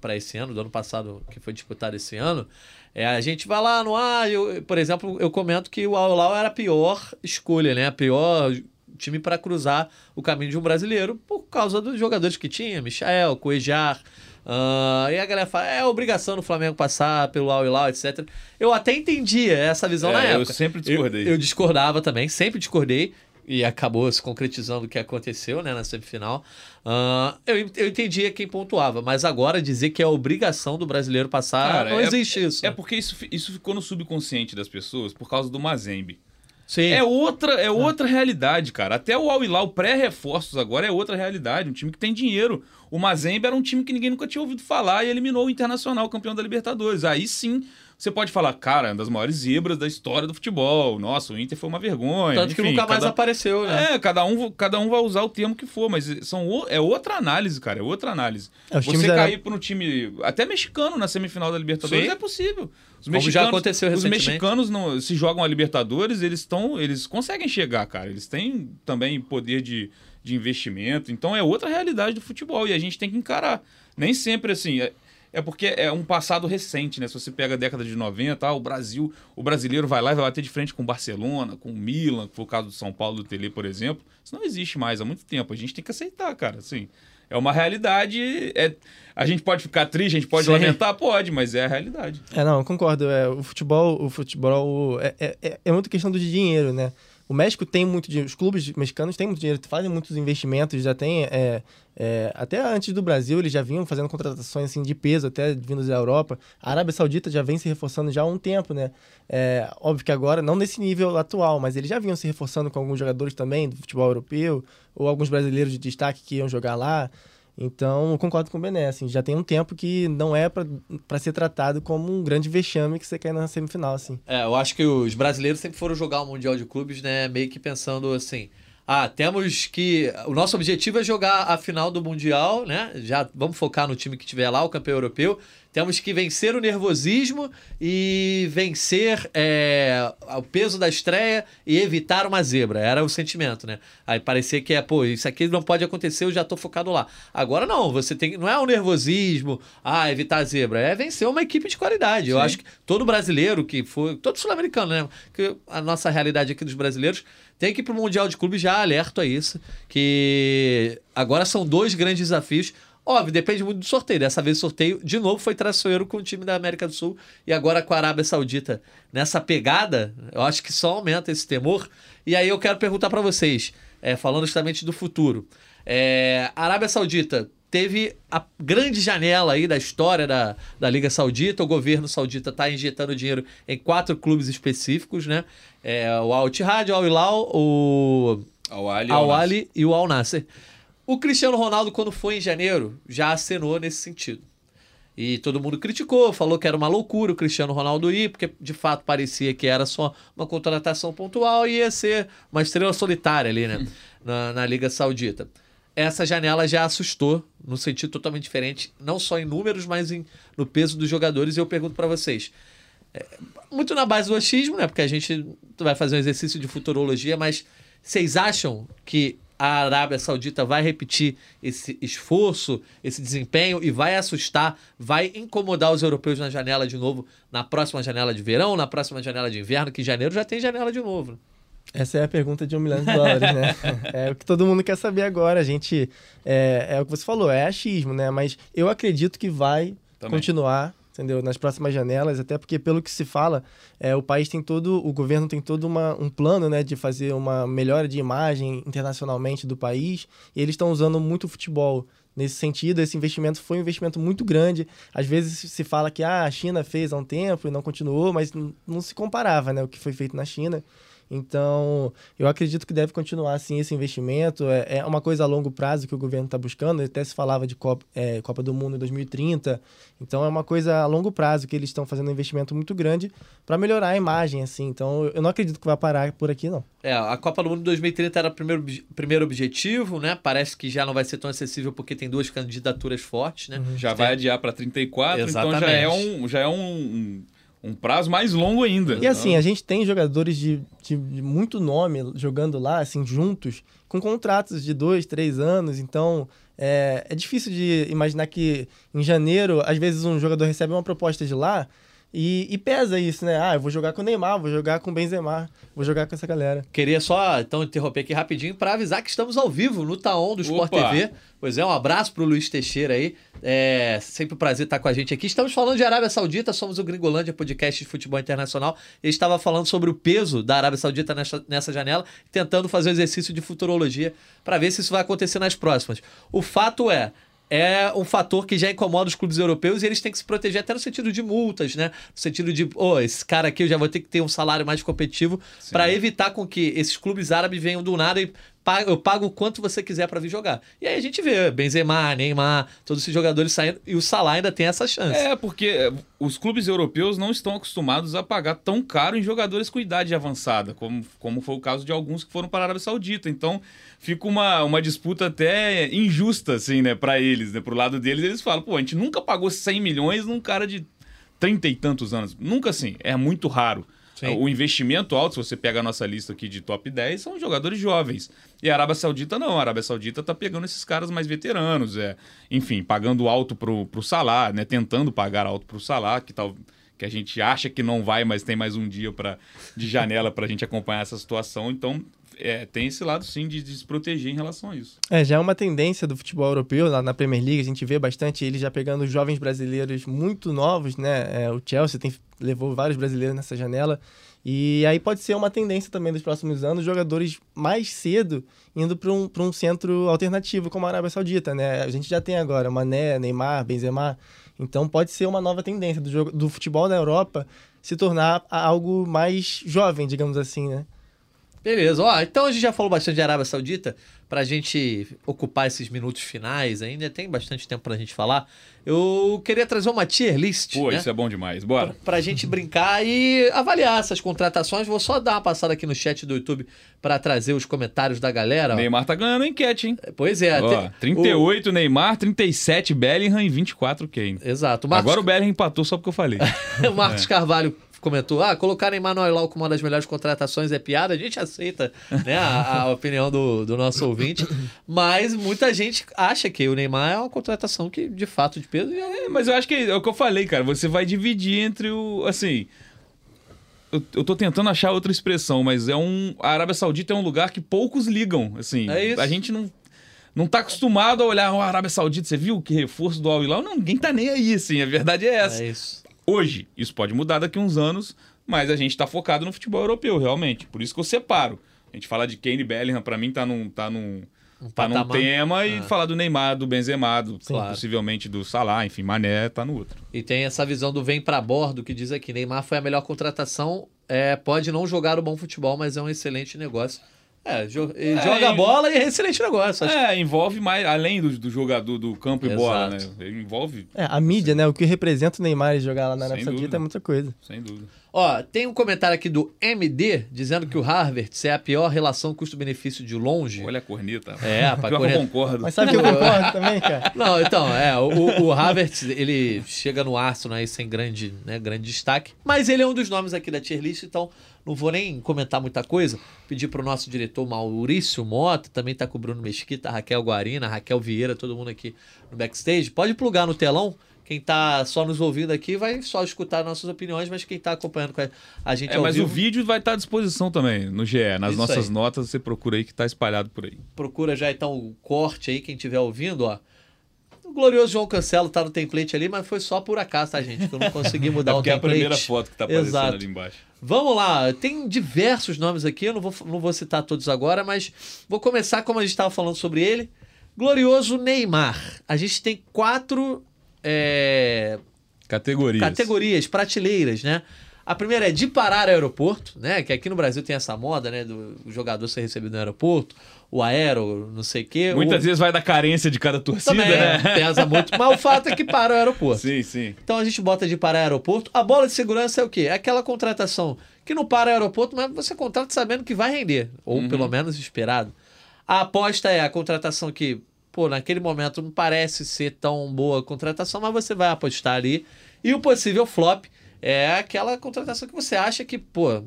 para esse ano, do ano passado que foi disputado esse ano, é, a gente vai lá no ar, eu, por exemplo, eu comento que o Al-Hilal era a pior escolha, né, a pior time para cruzar o caminho de um brasileiro por causa dos jogadores que tinha, Michael, Cuejar, ah, e a galera fala, é obrigação do Flamengo passar pelo Al Hilal, etc. Eu até entendia essa visão É, na eu época. sempre discordei. Eu, eu discordava também, sempre discordei. E acabou se concretizando o que aconteceu né, na semifinal. Ah, eu, eu entendia quem pontuava, mas agora dizer que é obrigação do brasileiro passar, Cara, não é- existe isso. É porque isso, isso ficou no subconsciente das pessoas por causa do Mazembe. Sim. É outra, é outra realidade, cara. Até o Al Hilal pré-reforços agora é outra realidade. Um time que tem dinheiro. O Mazembe era um time que ninguém nunca tinha ouvido falar e eliminou o Internacional, campeão da Libertadores. Aí sim, você pode falar, cara, é uma das maiores zebras da história do futebol. Nossa, o Inter foi uma vergonha. Tanto que Enfim, nunca mais cada- apareceu, né? É, cada um, cada um vai usar o termo que for, mas são, o- é outra análise, cara, é outra análise. É, os Você cair para um time, até mexicano na semifinal da Libertadores Sim. é possível. Os Como já aconteceu Os mexicanos não, se jogam a Libertadores, eles estão, eles conseguem chegar, cara. Eles têm também poder de, de investimento. Então é outra realidade do futebol e a gente tem que encarar. Nem sempre assim. É, é porque é um passado recente, né? Se você pega a década de 90, ah, o Brasil, o brasileiro vai lá e vai bater de frente com o Barcelona, com o Milan, que foi o caso do São Paulo do Tele, por exemplo. Isso não existe mais há muito tempo. A gente tem que aceitar, cara. Assim, é uma realidade. É, a gente pode ficar triste, a gente pode Sim. lamentar, pode, mas é a realidade. É, não, eu concordo. É, o futebol, o futebol é, é, é- é muito questão do dinheiro, né? O México tem muito dinheiro, os clubes mexicanos têm muito dinheiro, fazem muitos investimentos, já tem. é, é, até antes do Brasil, eles já vinham fazendo contratações assim, de peso, até vindos da Europa. A Arábia Saudita já vem se reforçando já há um tempo, né? É, óbvio que agora, não nesse nível atual, mas eles já vinham se reforçando com alguns jogadores também do futebol europeu, ou alguns brasileiros de destaque que iam jogar lá. Então, concordo com o Bené, assim, já tem um tempo que não é para ser tratado como um grande vexame que você cai na semifinal, assim. É, eu acho que os brasileiros sempre foram jogar o Mundial de Clubes, né? Meio que pensando assim. Ah, temos que. O nosso objetivo é jogar a final do Mundial, né? Já vamos focar no time que tiver lá, o campeão europeu. Temos que vencer o nervosismo e vencer é, o peso da estreia e evitar uma zebra. Era o sentimento, né? Aí parecia que é, pô, isso aqui não pode acontecer, eu já tô focado lá. Agora não, você tem. Não é o nervosismo, ah, evitar a zebra. É vencer uma equipe de qualidade. Eu Sim. acho que todo brasileiro que foi. Todo sul-americano, né? Que a nossa realidade aqui dos brasileiros tem que ir pro Mundial de Clubes já alerto a isso. Que agora são dois grandes desafios. Óbvio, depende muito do sorteio. Dessa vez o sorteio, de novo, foi traiçoeiro com o time da América do Sul e agora com a Arábia Saudita. Nessa pegada, eu acho que só aumenta esse temor. E aí eu quero perguntar para vocês, é, falando justamente do futuro. É, Arábia Saudita teve a grande janela aí da história da, da Liga Saudita. O governo saudita está injetando dinheiro em quatro clubes específicos, né? É, o Al Ittihad, o Al Hilal, o Ao Ali, Al Ali e o Al Nasser. O Cristiano Ronaldo, quando foi em janeiro, já acenou nesse sentido. E todo mundo criticou, falou que era uma loucura o Cristiano Ronaldo ir, porque de fato parecia que era só uma contratação pontual e ia ser uma estrela solitária ali, né? na, na Liga Saudita. Essa janela já assustou, num sentido totalmente diferente, não só em números, mas em, no peso dos jogadores. E eu pergunto para vocês: é, muito na base do achismo, né? Porque a gente vai fazer um exercício de futurologia, mas vocês acham que a Arábia Saudita vai repetir esse esforço, esse desempenho e vai assustar, vai incomodar os europeus na janela de novo, na próxima janela de verão, na próxima janela de inverno, que em janeiro já tem janela de novo. Essa é a pergunta de um milhão de dólares, né? é o que todo mundo quer saber agora. A gente. É, é o que você falou, é achismo, né? Mas eu acredito que vai Também. continuar entendeu? Nas próximas janelas, até porque pelo que se fala, é, o país tem todo, o governo tem todo uma, um plano, né, de fazer uma melhora de imagem internacionalmente do país, e eles estão usando muito o futebol nesse sentido. Esse investimento foi um investimento muito grande. Às vezes se fala que ah, a China fez há um tempo e não continuou, mas não se comparava, né, o que foi feito na China. Então, eu acredito que deve continuar assim esse investimento. É, é uma coisa a longo prazo que o governo está buscando. Até se falava de Copa, é, Copa do Mundo em 2030. Então, é uma coisa a longo prazo que eles estão fazendo um investimento muito grande para melhorar a imagem. assim. Então, eu não acredito que vai parar por aqui, não. É, a Copa do Mundo 2030 era o primeiro, primeiro objetivo, né? Parece que já não vai ser tão acessível porque tem duas candidaturas fortes, né? Uhum. Já tem... vai adiar para 34, Exatamente. então já é um, já é um um prazo mais longo ainda. E assim, a gente tem jogadores de, de, de, muito nome jogando lá, assim, juntos, com contratos de dois, três anos. Então, é, é difícil de imaginar que em janeiro, às vezes, um jogador recebe uma proposta de lá e, e, pesa isso, né? Ah, eu vou jogar com o Neymar, vou jogar com o Benzema, vou jogar com essa galera. Queria só, então, interromper aqui rapidinho para avisar que estamos ao vivo no Taon do Sport Opa. TV. Pois é, um abraço pro Luiz Teixeira aí. É sempre um prazer estar com a gente aqui. Estamos falando de Arábia Saudita, somos o Gringolândia, podcast de futebol internacional. Ele estava falando sobre o peso da Arábia Saudita nessa, nessa janela, tentando fazer um exercício de futurologia para ver se isso vai acontecer nas próximas. O fato é, é um fator que já incomoda os clubes europeus e eles têm que se proteger até no sentido de multas, né? No sentido de, oh, esse cara aqui eu já vou ter que ter um salário mais competitivo para evitar com que esses clubes árabes venham do nada e eu pago o quanto você quiser para vir jogar. E aí a gente vê Benzema, Neymar, todos esses jogadores saindo e o Salah ainda tem essa chance. É, porque eh, os clubes europeus não estão acostumados a pagar tão caro em jogadores com idade avançada, como, como foi o caso de alguns que foram para a Arábia Saudita. Então, fica uma, uma disputa até injusta, assim, né, para eles, né? Pro lado deles, eles falam, pô, a gente nunca pagou 100 milhões num cara de trinta e tantos anos. Nunca assim, é muito raro. Sim. O investimento alto, se você pega a nossa lista aqui de top 10, são jogadores jovens. E a Arábia Saudita não. A Arábia Saudita tá pegando esses caras mais veteranos. É, enfim, pagando alto pro, pro Salah, né? Tentando pagar alto pro Salah, que tal que a gente acha que não vai, mas tem mais um dia para de janela para a gente acompanhar essa situação. Então, é, tem esse lado sim de, de, se proteger em relação a isso. É, já é uma tendência do futebol europeu, lá na Premier League, a gente vê bastante ele já pegando jovens brasileiros muito novos, né? É, o Chelsea tem levou vários brasileiros nessa janela. E aí pode ser uma tendência também dos próximos anos, jogadores mais cedo indo para um, um centro alternativo como a Arábia Saudita, né? A gente já tem agora Mané, Neymar, Benzema. Então pode ser uma nova tendência do, jogo, do futebol na Europa se tornar algo mais jovem, digamos assim, né? Beleza, ó, então a gente já falou bastante de Arábia Saudita, para a gente ocupar esses minutos finais, ainda tem bastante tempo para a gente falar. Eu queria trazer uma tier list. Pô, né? isso é bom demais, bora. Para a gente brincar e avaliar essas contratações. Vou só dar uma passada aqui no chat do YouTube para trazer os comentários da galera. Ó. Neymar tá ganhando a enquete, hein? Pois é. Ó, tem... 38 o... Neymar, 37 Bellingham e 24 Kane. Exato. Marcos... Agora o Bellingham empatou só porque eu falei. o Marcos é. Carvalho comentou, ah, colocar Neymar no Al como uma das melhores contratações é piada, a gente aceita né, a, a opinião do, do nosso ouvinte, mas muita gente acha que o Neymar é uma contratação que, de fato, de peso... É, mas eu acho que é o que eu falei, cara, você vai dividir entre o, assim... Eu, eu tô tentando achar outra expressão, mas é um... A Arábia Saudita é um lugar que poucos ligam, assim. É isso. A gente não não tá acostumado a olhar a Arábia Saudita, você viu que reforço do Al Hilal? Não, ninguém tá nem aí, assim, a verdade é essa. É isso hoje. Isso pode mudar daqui a uns anos, mas a gente está focado no futebol europeu, realmente. Por isso que eu separo. A gente fala de Kane Bellingham, para mim, tá num, tá num, um tá num tema ah. e falar do Neymar, do Benzema, do, claro. possivelmente do Salah, enfim, Mané tá no outro. E tem essa visão do vem para bordo que diz aqui, Neymar foi a melhor contratação, é, pode não jogar o bom futebol, mas é um excelente negócio. É, é, joga bola e é excelente negócio. Acho. É, envolve mais, além do, do jogador do campo Exato. e bola, né? envolve. É, a mídia, né? O que representa o Neymar jogar lá na Arábia Saudita é muita coisa. Sem dúvida. Ó, tem um comentário aqui do MD dizendo que o Harvard é a pior relação custo-benefício de longe. Olha a corneta. É, rapaz. Pior corneta. eu concordo. Mas sabe que eu concordo também, cara? Não, então, é, o, o Harvard, ele chega no Arsenal aí sem grande, né, grande destaque, mas ele é um dos nomes aqui da tier list, então não vou nem comentar muita coisa. Pedir para o nosso diretor Maurício Mota, também está com o Bruno Mesquita, Raquel Guarina, Raquel Vieira, todo mundo aqui no backstage. Pode plugar no telão. Quem está só nos ouvindo aqui vai só escutar nossas opiniões, mas quem está acompanhando com a gente é, mas vivo... o vídeo vai estar tá à disposição também no GE. Nas Isso nossas aí. notas você procura aí que está espalhado por aí. Procura já então o corte aí, quem estiver ouvindo, ó glorioso João Cancelo tá no template ali, mas foi só por acaso, tá, gente? Que eu não consegui mudar é o porque é a template. primeira foto que tá aparecendo Exato. ali embaixo. Vamos lá, tem diversos nomes aqui, eu não vou, não vou citar todos agora, mas vou começar como a gente estava falando sobre ele. Glorioso Neymar. A gente tem quatro é, Categorias. categorias, prateleiras, né? A primeira é de parar aeroporto, né? Que aqui no Brasil tem essa moda, né? Do jogador ser recebido no aeroporto, o aero, não sei o quê. Muitas o... vezes vai da carência de cada torcida, Também, né? pesa muito. Mas o fato é que para o aeroporto. Sim, sim. Então a gente bota de parar aeroporto. A bola de segurança é o quê? É aquela contratação que não para aeroporto, mas você contrata sabendo que vai render. Ou Uhum. pelo menos esperado. A aposta é a contratação que, pô, naquele momento não parece ser tão boa a contratação, mas você vai apostar ali. E o possível flop é aquela contratação que você acha que, pô,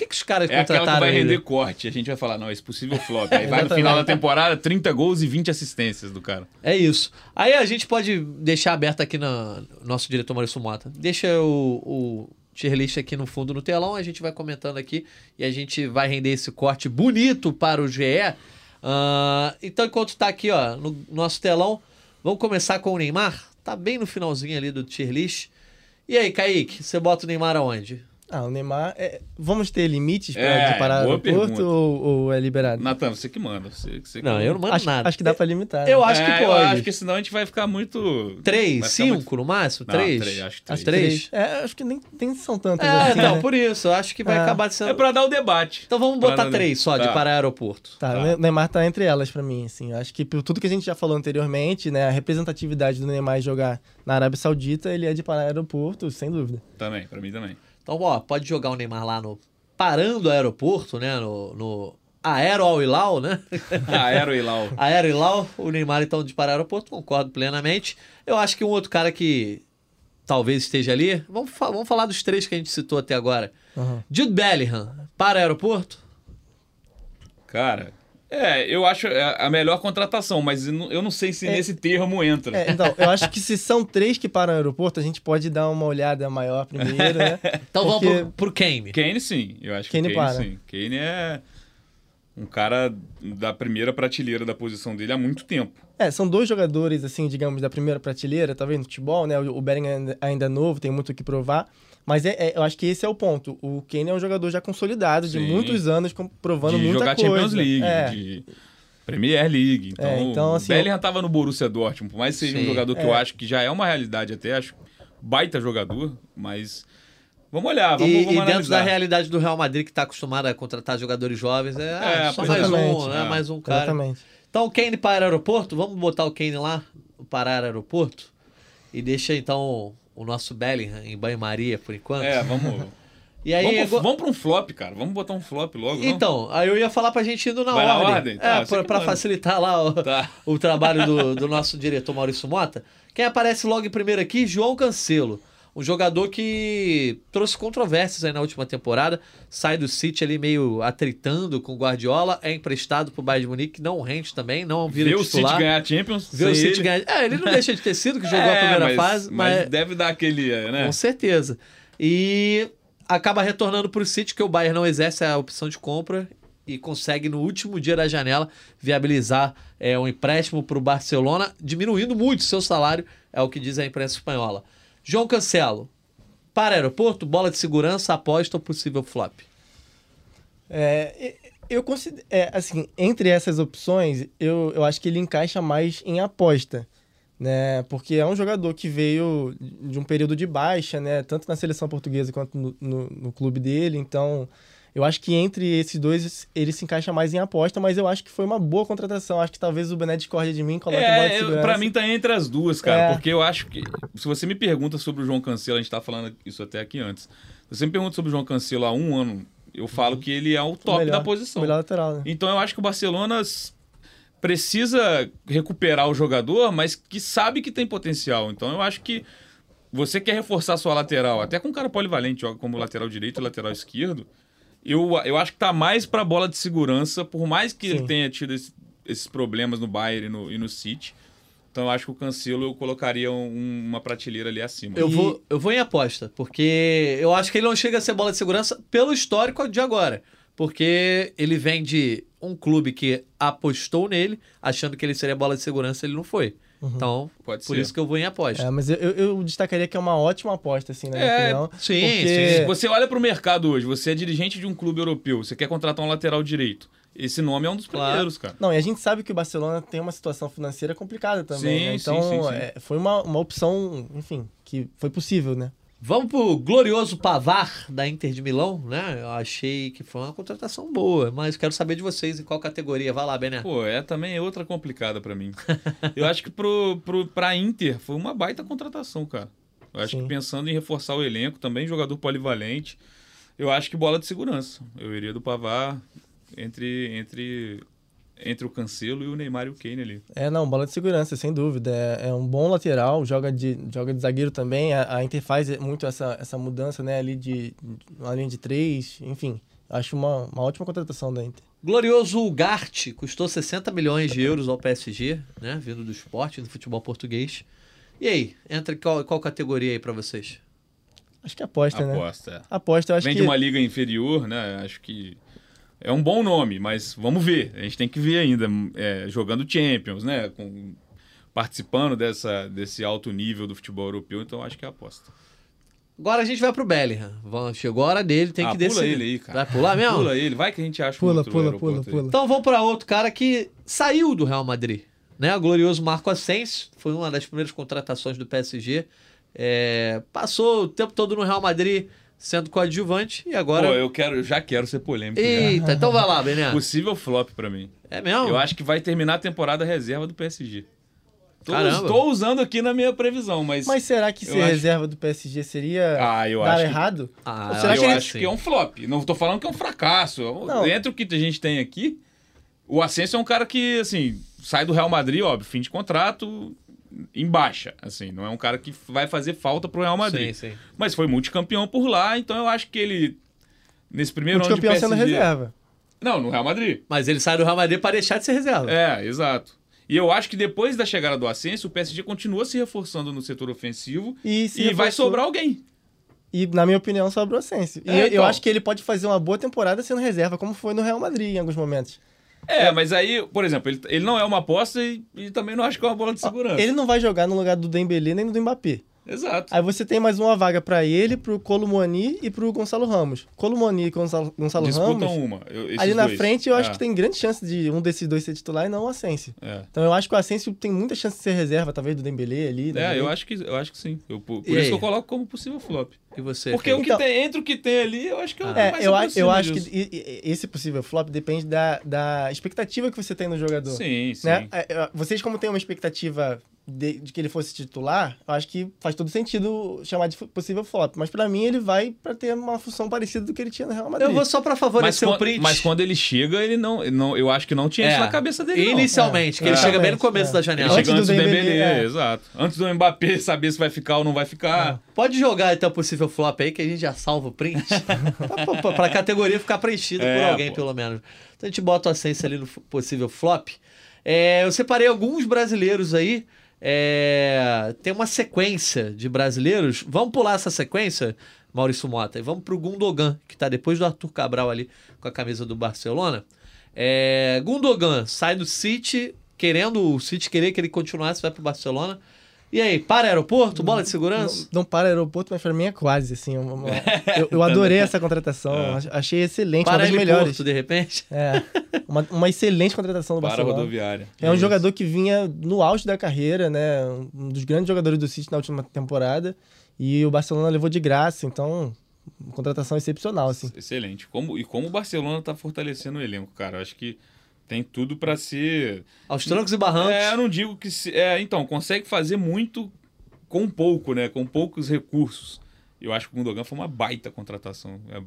que, que os caras É aquela contrataram que vai ele? render corte. A gente vai falar, não, esse possível flop. Aí vai no final da temporada, 30 gols e 20 assistências do cara. É isso. Aí a gente pode deixar aberto aqui no nosso diretor Maurício Mota. Deixa o, o tier list aqui no fundo no telão, a gente vai comentando aqui e a gente vai render esse corte bonito para o GE. Ah, então, enquanto tá aqui ó, no nosso telão, vamos começar com o Neymar. Tá bem no finalzinho ali do tier list. E aí, Kaique, você bota o Neymar aonde? Ah, o Neymar. é- Vamos ter limites pra É, de parar aeroporto pergunta. ou, ou é liberado? Natan, você que manda. Você, você que Não, manda. eu não mando acho, nada. acho que dá pra limitar. né? Eu acho que É, Eu pode. acho que senão a gente vai ficar muito. Três, cinco muito- no máximo? Não, três? três, acho que As três. três? É, acho que nem, nem são tantas É, assim. então, né? por isso. Eu acho que vai É. acabar sendo. É pra dar o debate. Então vamos Pra botar dar- três só de Tá. parar aeroporto. Tá, Tá. o Neymar tá entre elas pra mim, assim. Eu acho que por tudo que a gente já falou anteriormente, né, a representatividade do Neymar jogar na Arábia Saudita, ele é de parar aeroporto, sem dúvida. Também, pra mim também. Então, ó, pode jogar o Neymar lá no parando o aeroporto, né? No, no Aero Al Hilal, né? Aero e Lau. Aero Hilal, o Neymar então de parar o aeroporto, concordo plenamente. Eu acho que um outro cara que talvez esteja ali, vamos, fa- vamos falar dos três que a gente citou até agora. Uhum. Jude Bellingham, para aeroporto? Cara, é, eu acho a a melhor contratação, mas eu não, sei se É. nesse termo entra. É, então, eu acho que se são três que param no aeroporto, a gente pode dar uma olhada maior primeiro, né? Então Porque- vamos pro, pro Kane. Kane sim, eu acho Kane que Kane para. sim. Kane é um cara da primeira prateleira da posição dele há muito tempo. É, são dois jogadores, assim, digamos, da primeira prateleira, talvez no futebol, né? O Bellingham ainda- ainda é novo, tem muito o que provar. Mas é, é- eu acho que esse é o ponto. O Kane é um jogador já consolidado, de Sim. muitos anos, com- provando de muita jogar coisa. Champions League, É. de Premier League. Então, É, então, o assim, Bellingham tava no Borussia Dortmund, por mais que seja Sim. um jogador que É. eu acho que já é uma realidade até, acho baita jogador, mas vamos olhar, vamos, e, vamos e dentro da realidade do Real Madrid, que está acostumado a contratar jogadores jovens, é, ah, É, só pois mais um, né? É. Mais um cara. Exatamente. Então, o Kane para aeroporto, vamos botar o Kane lá, parar aeroporto, e deixa então o nosso Bellingham em banho-maria por enquanto. É, vamos. E aí, vamos, go- vamos pra um flop, cara. Vamos botar um flop logo. não? então, aí eu ia falar pra gente indo na Vai na ordem. ordem? Tá, é, pra, pra facilitar lá o, Tá. o trabalho do, do nosso diretor Maurício Mota. Quem aparece logo em primeiro aqui, João Cancelo. Um jogador que trouxe controvérsias aí na última temporada. Sai do City ali meio atritando com o Guardiola. É emprestado pro Bayern de Munique. Não rende também, não vira Ver o City titular. ganhar a Champions. Vê o City ele. ganhar. É, ele não deixa de ter sido, que jogou a É, primeira mas, fase, mas mas, deve dar aquele, é, né? com certeza. E acaba retornando pro City, que o Bayern não exerce a opção de compra e consegue, no último dia da janela, viabilizar é, um empréstimo para o Barcelona, diminuindo muito seu salário, é o que diz a imprensa espanhola. João Cancelo, para aeroporto, bola de segurança, aposta ou possível flop? É, eu considero, é, assim, entre essas opções, eu, eu acho que ele encaixa mais em aposta, né? Porque é um jogador que veio de um período de baixa, né? Tanto na seleção portuguesa quanto no, no, no clube dele, então eu acho que entre esses dois ele se encaixa mais em aposta, mas eu acho que foi uma boa contratação. Acho que talvez o Bené discorde de mim, coloque bola de É, eu- segurança. pra mim tá entre as duas, cara. É. Porque eu acho que. Se você me pergunta sobre o João Cancelo, a gente tá falando isso até aqui antes. Se você me pergunta sobre o João Cancelo há um ano, eu falo que ele é o top melhor, da posição. melhor lateral, né? Então eu acho que o Barcelona precisa recuperar o jogador, mas que sabe que tem potencial. Então eu acho que você quer reforçar sua lateral, até com um cara polivalente, joga como lateral direito e lateral esquerdo. Eu, eu acho que tá mais pra bola de segurança, por mais que ele Sim. tenha tido esse- esses problemas no Bayern e no, e no City. Então eu acho que o Cancelo eu colocaria um- uma prateleira ali acima. Eu, E- vou, eu vou em aposta, porque eu acho que ele não chega a ser bola de segurança pelo histórico de agora. Porque ele vem de um clube que apostou nele, achando que ele seria bola de segurança, ele não foi. Uhum. Então, Pode por ser. isso que eu vou em aposta. É, mas eu, eu, destacaria que é uma ótima aposta, assim, na minha É, opinião. sim, porque- Se você olha pro mercado hoje, você é dirigente de um clube europeu, você quer contratar um lateral direito. Esse nome é um dos Claro. primeiros, cara. Não, e a gente sabe que o Barcelona tem uma situação financeira complicada também, Sim, né? sim, Então, sim, sim. é, foi uma, uma opção, enfim, que foi possível, né? Vamos pro glorioso Pavar da Inter de Milão, né? Eu achei que foi uma contratação boa, mas quero saber de vocês em qual categoria. Vai lá, Bené. Pô, é também é outra complicada pra mim. Eu acho que pro, pro, pra Inter foi uma baita contratação, cara. Eu acho Sim. que pensando em reforçar o elenco, também jogador polivalente, eu acho que bola de segurança. Eu iria do Pavar entre, entre, entre o Cancelo e o Neymar e o Kane ali. É, não, bola de segurança, sem dúvida. É, é um bom lateral, joga de, joga de zagueiro também. A, a Inter faz muito essa, essa mudança, né, ali de uma linha de três, enfim. Acho uma, uma ótima contratação da Inter. Glorioso Ugarte custou 60 milhões de euros ao PSG, né? Vindo do esporte, do futebol português. E aí, entra em qual, qual categoria aí pra vocês? Acho que aposta, né? Aposta. é. Aposta, eu acho Vem que... de uma liga inferior, né? Acho que é um bom nome, mas vamos ver. A gente tem que ver ainda. é, jogando Champions, né? Com, participando dessa, desse alto nível do futebol europeu, então acho que é aposta. Agora a gente vai pro Bellingham. Vamos, chegou a hora dele, tem ah, que pula decidir. ele aí, cara. Vai pular mesmo? Pula ele, vai que a gente acha um Pula, outro pula, pula, aí. pula. Então vamos para outro cara que saiu do Real Madrid, né? O glorioso Marco Asensio, foi uma das primeiras contratações do PSG. É, passou o tempo todo no Real Madrid sendo coadjuvante e agora. Pô, eu quero, eu já quero ser polêmico. já. Eita, então vai lá, Bené. Possível flop pra mim. É mesmo? Eu acho que vai terminar a temporada reserva do PSG. Tô, Caramba. tô usando aqui na minha previsão, mas, Mas será que ser acho- reserva do PSG seria Ah, eu dar acho que- errado? Ah, Ou eu será que ele- acho que é um flop. Não tô falando que é um fracasso. Não. Entre o que a gente tem aqui, o Ascenso é um cara que, assim, sai do Real Madrid, óbvio, fim de contrato, em baixa. Assim, não é um cara que vai fazer falta pro Real Madrid. Sim, sim. Mas foi multicampeão por lá, então eu acho que ele, nesse primeiro ano de campeão PSG... sendo reserva. Não, no Real Madrid. Mas ele sai do Real Madrid para deixar de ser reserva. É, exato. E eu acho que depois da chegada do Ascenso, o PSG continua se reforçando no setor ofensivo E, se e vai sobrar alguém. E, na minha opinião, sobra o Asensio. E É, eu, eu então. acho que ele pode fazer uma boa temporada sendo reserva, como foi no Real Madrid em alguns momentos. É, mas aí, por exemplo, ele, ele não é uma aposta e, e também não acho que é uma bola de segurança. Ele não vai jogar no lugar do Dembélé nem do Mbappé. Exato. Aí você tem mais uma vaga pra ele, pro Colomoni e pro Gonçalo Ramos. Colomoni e Gonçalo, Gonçalo Disputam Ramos, uma. eu- esses ali na dois. frente eu acho É, que tem grande chance de um desses dois ser titular e não o Asensio. É, Então eu acho que o Asensio tem muita chance de ser reserva, talvez, do Dembélé ali. da É, eu acho que, eu acho que sim. Eu, por por isso aí? que eu coloco como possível flop. E você? Porque o que Então- tem, entre o que tem ali, eu acho que é o É, mais eu, acho- eu acho disso. que esse possível flop depende da, da expectativa que você tem no jogador. Sim, sim. né? É, é, Vocês, como têm uma expectativa de, de que ele fosse titular, eu acho que faz todo sentido chamar de possível flop. Mas pra mim, ele vai pra ter uma função parecida do que ele tinha no Real Madrid. Eu vou só para Mas, favorecer o quando, print. mas quando ele chega, ele não, ele não. Eu acho que não tinha É, isso na cabeça dele. não. Inicialmente, que ele É. chega bem no começo é. da Ele janela. Antes chega antes do do Dembélé, Dembélé, é. exato. Antes do Mbappé saber se vai ficar ou não vai ficar. Pode jogar então possível flop aí, que a gente já salva o print. pra, pra- pra categoria ficar preenchida por É, alguém, pô. pelo menos. Então a gente bota o Ascenso ali no possível flop. É, eu separei alguns brasileiros aí. É, tem uma sequência de brasileiros. Vamos pular essa sequência, Maurício Mota, e vamos pro Gundogan, que tá depois do Arthur Cabral ali com a camisa do Barcelona. É, Gundogan sai do City, querendo o City querer que ele continuasse, vai pro Barcelona. E aí, para aeroporto, bola de segurança? Não, não para aeroporto, mas pra mim é quase, assim. uma- uma- eu, eu adorei essa contratação, ach- achei excelente, uma Para das ele melhores. De repente. É, uma, uma excelente contratação do Para a Barcelona. rodoviária. É um Isso. jogador que vinha no auge da carreira, né? Um dos grandes jogadores do City na última temporada. E o Barcelona levou de graça, então, uma contratação excepcional, assim. Excelente. Como, e como o Barcelona tá fortalecendo o elenco, cara. Eu acho que tem tudo para ser. Aos trancos e barrancos. É, eu não digo que. Se, é, então, consegue fazer muito com pouco, né? Com poucos recursos. Eu acho que o Gundogan foi uma baita contratação. É,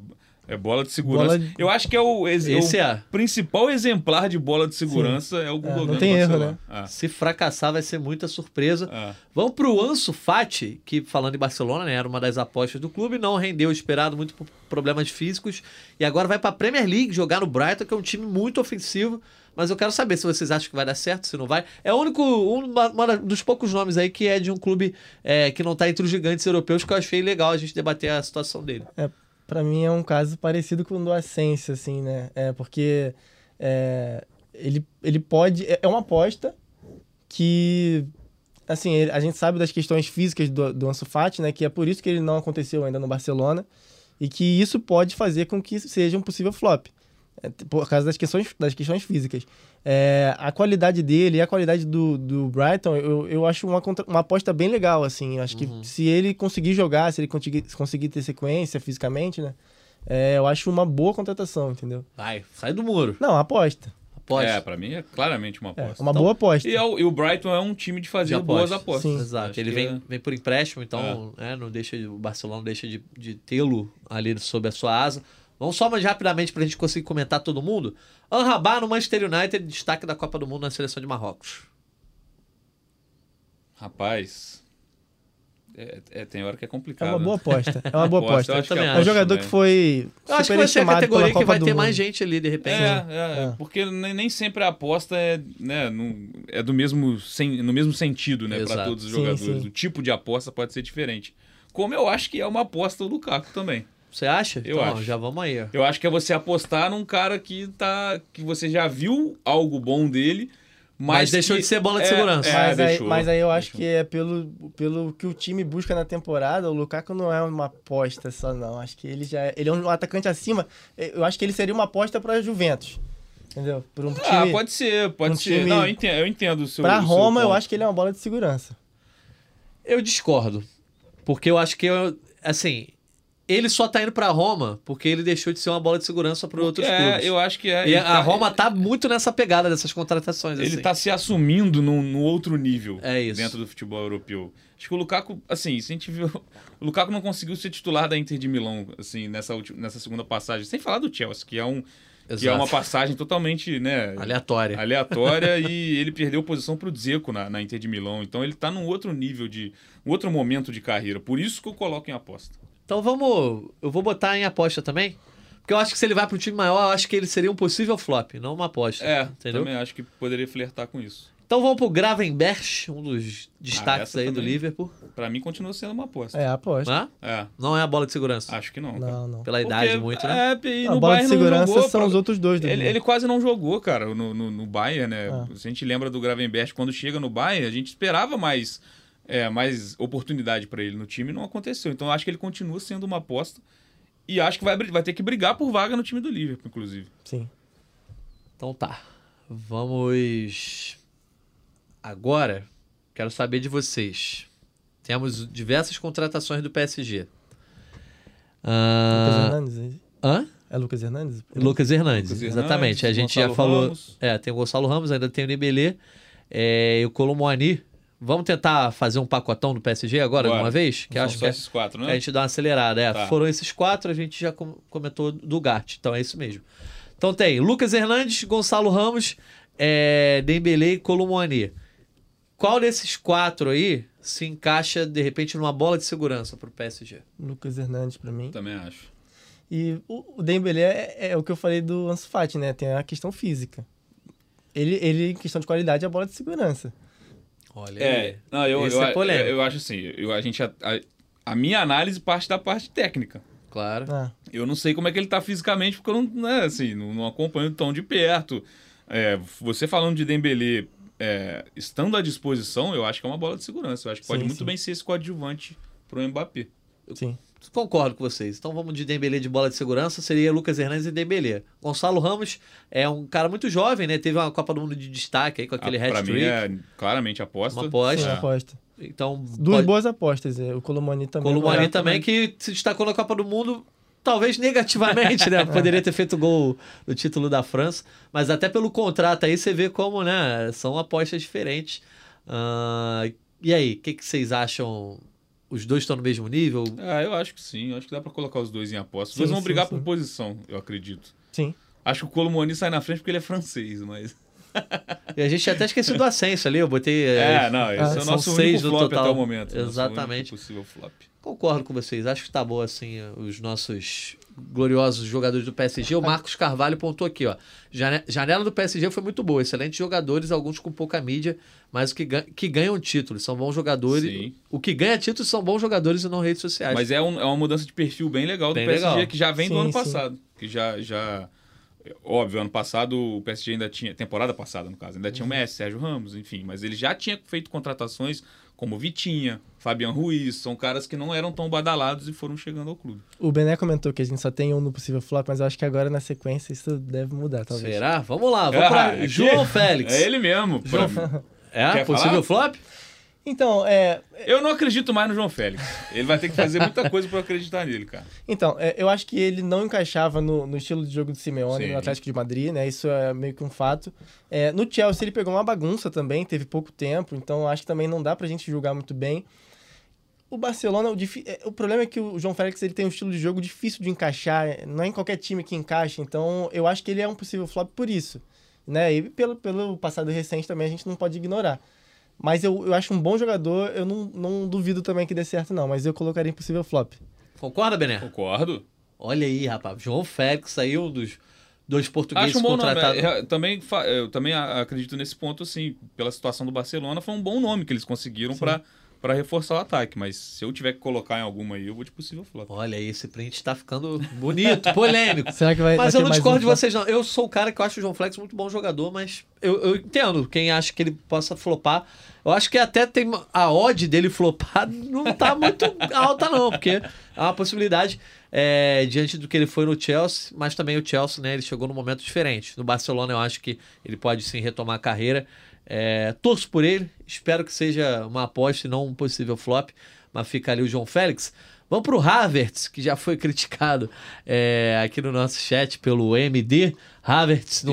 é bola de segurança. Bola de- Eu acho que é o, ex- Esse o é. principal exemplar de bola de segurança é o Gundogan. não do tem erro, Barcelona. Ah, Se fracassar, vai ser muita surpresa. ah. Vamos pro Ansu Fati, que falando em Barcelona, né, era uma das apostas do clube, não rendeu o esperado, muito por problemas físicos, e agora vai pra Premier League jogar no Brighton, que é um time muito ofensivo. Mas eu quero saber se vocês acham que vai dar certo, se não vai. É o único, um uma- dos poucos nomes aí que é de um clube é, que não tá entre os gigantes europeus, que eu achei legal a gente debater a situação dele. Pra mim é um caso parecido com o do Asensio, assim, né? É, porque é, ele, ele pode. É é uma aposta que. Assim, ele- a gente sabe das questões físicas do, do Ansu Fati, né? Que é por isso que ele não aconteceu ainda no Barcelona. E que isso pode fazer com que seja um possível flop. É, por causa das questões, das questões físicas. É, a qualidade dele e a qualidade do, do Brighton, eu, eu acho uma, contra- uma aposta bem legal, assim. Eu acho Uhum. que se ele conseguir jogar, se ele conseguir, conseguir ter sequência fisicamente, né? É, eu acho uma boa contratação, entendeu? Vai, sai do muro. Não, aposta. Aposta. É, pra mim é claramente uma É, aposta. uma Então, boa aposta. E, é o, e o Brighton é um time de fazer De boas aposta. apostas. Sim. Exato. Acho Ele vem, é- vem por empréstimo, então né, não deixa, de- o Barcelona não deixa de, de tê-lo ali sob a sua asa. Vamos só mais rapidamente para a gente conseguir comentar todo mundo. Anrabá no Manchester United, destaque da Copa do Mundo na seleção de Marrocos. Rapaz. É, é, tem hora que é É complicado. uma boa né? aposta. É uma boa Aposta, aposta. É um acho, jogador né? que foi Eu acho que vai ser a categoria que vai do ter Mundo. mais gente ali, de repente. É, é, É. porque nem, nem sempre a aposta é, né, não- é do mesmo, sen- no mesmo sentido, né, para todos os Sim, jogadores. sim. O tipo de aposta pode ser diferente. Como eu acho que é uma aposta o Lukaku também. Você acha? Eu então, acho. já vamos aí. ó. Eu acho que é você apostar num cara que tá que você já viu algo bom dele, mas, Mas deixou que- de ser bola de é, segurança. é, mas, aí, deixou, mas aí eu acho deixou. que é pelo, pelo que o time busca na temporada, o Lukaku não é uma aposta só, não. Acho que ele já é, ele é um atacante acima. Eu acho que ele seria uma aposta para Juventus. Entendeu? Por um time. Ah, pode ser, pode um ser. time- Não, eu entendo, eu entendo o seu Pra o seu Roma, eu acho que ele é uma bola de segurança. Eu discordo. Porque eu acho que, eu- assim, ele só tá indo pra Roma porque ele deixou de ser uma bola de segurança para outros é, clubes. eu acho que é. E a tá- Roma tá muito nessa pegada dessas contratações. Ele assim. tá se assumindo num, num outro nível É isso. dentro do futebol europeu. Acho que o Lukaku, assim, se a gente viu. O Lukaku não conseguiu ser titular da Inter de Milão, assim, nessa, última, nessa segunda passagem. Sem falar do Chelsea, que é, um, que é uma passagem totalmente, né? Aleatória. aleatória e ele perdeu posição pro Dzeko na, na Inter de Milão. Então ele tá num outro nível de. um outro momento de carreira. Por isso que eu coloco em aposta. Então vamos. Eu vou botar em aposta também. Porque eu acho que se ele vai para um time maior, eu acho que ele seria um possível flop, não uma aposta. É, entendeu? também acho que poderia flertar com isso. Então vamos pro Gravenberch, um dos destaques essa aí do também. Liverpool. Pra mim continua sendo uma aposta. É, aposta. É, Não é a bola de segurança. acho que não. cara. Não, não. Pela Porque, idade muito, né? É, e A bola de segurança jogou, são pra- os outros dois do Ele, ele quase não jogou, cara, no, no, no Bayern, né? Ah. Se a gente lembra do Gravenberch, quando chega no Bayern, a gente esperava mais, é, mais oportunidade pra ele no time não aconteceu. Então eu acho que ele continua sendo uma aposta e acho que vai, vai ter que brigar por vaga no time do Liverpool, inclusive. Sim. Então tá. Vamos. Agora, quero saber de vocês. Temos diversas contratações do PSG. Lucas Ah, Hernandes? aí? hã? É Lucas Hernandes? Lucas Hernandes, Lucas exatamente. Hernandes, a gente já Gonçalo falou. Ramos. É, tem o Gonçalo Ramos, ainda tem o Nibelê é, e o Colomboani. Vamos tentar fazer um pacotão do PSG agora, de uma vez? Que São acho só que é- esses quatro, a né? gente dá uma acelerada. É, Tá. Foram esses quatro, a gente já com- comentou do Gart. Então é isso mesmo. Então tem Lucas Hernandes, Gonçalo Ramos, é, Dembele e Colomboani. Qual desses quatro aí se encaixa, de repente, numa bola de segurança pro PSG? Lucas Hernandes pra mim. Também acho. E o, o Dembele é, é o que eu falei do Ansu Fati, né? Tem a questão física. Ele, ele, em questão de qualidade, é a bola de segurança. Olha É, não, eu, eu, é polêmico. eu, eu acho assim, eu, a gente a, a- a minha análise parte da parte técnica. Claro. Ah, Eu não sei como é que ele tá fisicamente, porque eu não, né, assim, não, não acompanho tão de perto. É, você falando de Dembele é, estando à disposição, eu acho que é uma bola de segurança. Eu acho que pode Sim, muito sim. bem ser esse coadjuvante pro Mbappé. sim. Concordo com vocês. Então vamos de Dembele de bola de segurança, seria Lucas Hernandes e Dembele. Gonçalo Ramos é um cara muito jovem, né? Teve uma Copa do Mundo de destaque aí com aquele Ah, pra mim hat-trick. é claramente aposta. Uma aposta. É. aposta. Então, Duas pode... boas apostas. é, O Colomani também. Colomani Agora também, que se destacou na Copa do Mundo, talvez negativamente, né? Poderia ter feito gol no título da França, mas até pelo contrato aí você vê como, né? São apostas diferentes. Ah, e aí, o que, que vocês acham? Os dois estão no mesmo nível? Ah, eu acho que sim. Eu acho que dá pra colocar os dois em aposta. Os dois vão sim, brigar sim. por posição, eu acredito. Sim. Acho que o Colomoni sai na frente porque ele é francês, mas... E a gente até esquecido do Ascenso ali, eu botei. É, eh, não, esse Ah, é o nosso seis único flop total. até o momento. Nosso Exatamente. possível flop. Concordo com vocês. Acho que tá bom assim os nossos gloriosos jogadores do PSG. O Marcos Carvalho pontuou aqui, ó. Jane- Janela do PSG foi muito boa. Excelentes jogadores, alguns com pouca mídia, mas que, gan- que ganham títulos. São bons jogadores. Sim. O que ganha títulos são bons jogadores e não redes sociais. Mas é, um- é uma mudança de perfil bem legal do Bem PSG legal. que já vem do Sim, ano sim. passado. Que já, já Óbvio, ano passado o PSG ainda tinha, temporada passada no caso, ainda tinha o Messi, Sérgio Ramos, enfim, mas ele já tinha feito contratações como Vitinha, Fabian Ruiz, são caras que não eram tão badalados e foram chegando ao clube. O Bené comentou que a gente só tem um no possível flop, mas eu acho que agora na sequência isso deve mudar, talvez. Será? Vamos lá, vamos Ah, pra João Félix. É ele mesmo. pra- É, Quer possível falar? flop? Então, é, Eu não acredito mais no João Félix. Ele vai ter que fazer muita coisa eu acreditar nele, cara. Então, é, eu acho que ele não encaixava no, no estilo de jogo do Simeone Sim. no Atlético de Madrid, né? Isso é meio que um fato. É, no Chelsea ele pegou uma bagunça também, teve pouco tempo, então acho que também não dá pra gente julgar muito bem. O Barcelona, o, difi- é, o problema é que o João Félix ele tem um estilo de jogo difícil de encaixar, é, não é em qualquer time que encaixa, então eu acho que ele é um possível flop por isso. Né? E pelo, pelo passado recente também a gente não pode ignorar. Mas eu, eu acho um bom jogador, eu não, não duvido também que dê certo, não, mas eu colocaria em possível flop. Concorda, Bené? Concordo. Olha aí, rapaz. João Félix saiu dos dois portugueses Acho um bom nome. contratados. É, é, também, fa- eu também acredito nesse ponto, assim, pela situação do Barcelona, foi um bom nome que eles conseguiram pra para reforçar o ataque. Mas se eu tiver que colocar em alguma aí, eu vou de possível flop. Olha aí, esse print tá ficando bonito, polêmico. Será que vai Mas vai eu não discordo um de vocês, não. Eu sou o cara que eu acho o João Flex muito bom jogador, mas eu, eu entendo quem acha que ele possa flopar. Eu acho que até tem a odd dele flopar não tá muito alta, não, porque é uma possibilidade é, diante do que ele foi no Chelsea, mas também o Chelsea, né? Ele chegou num momento diferente. No Barcelona, eu acho que ele pode sim retomar a carreira. É, torço por ele, espero que seja uma aposta e não um possível flop, mas fica ali o João Félix. Vamos pro Havertz, que já foi criticado é, aqui no nosso chat pelo MD. Havertz no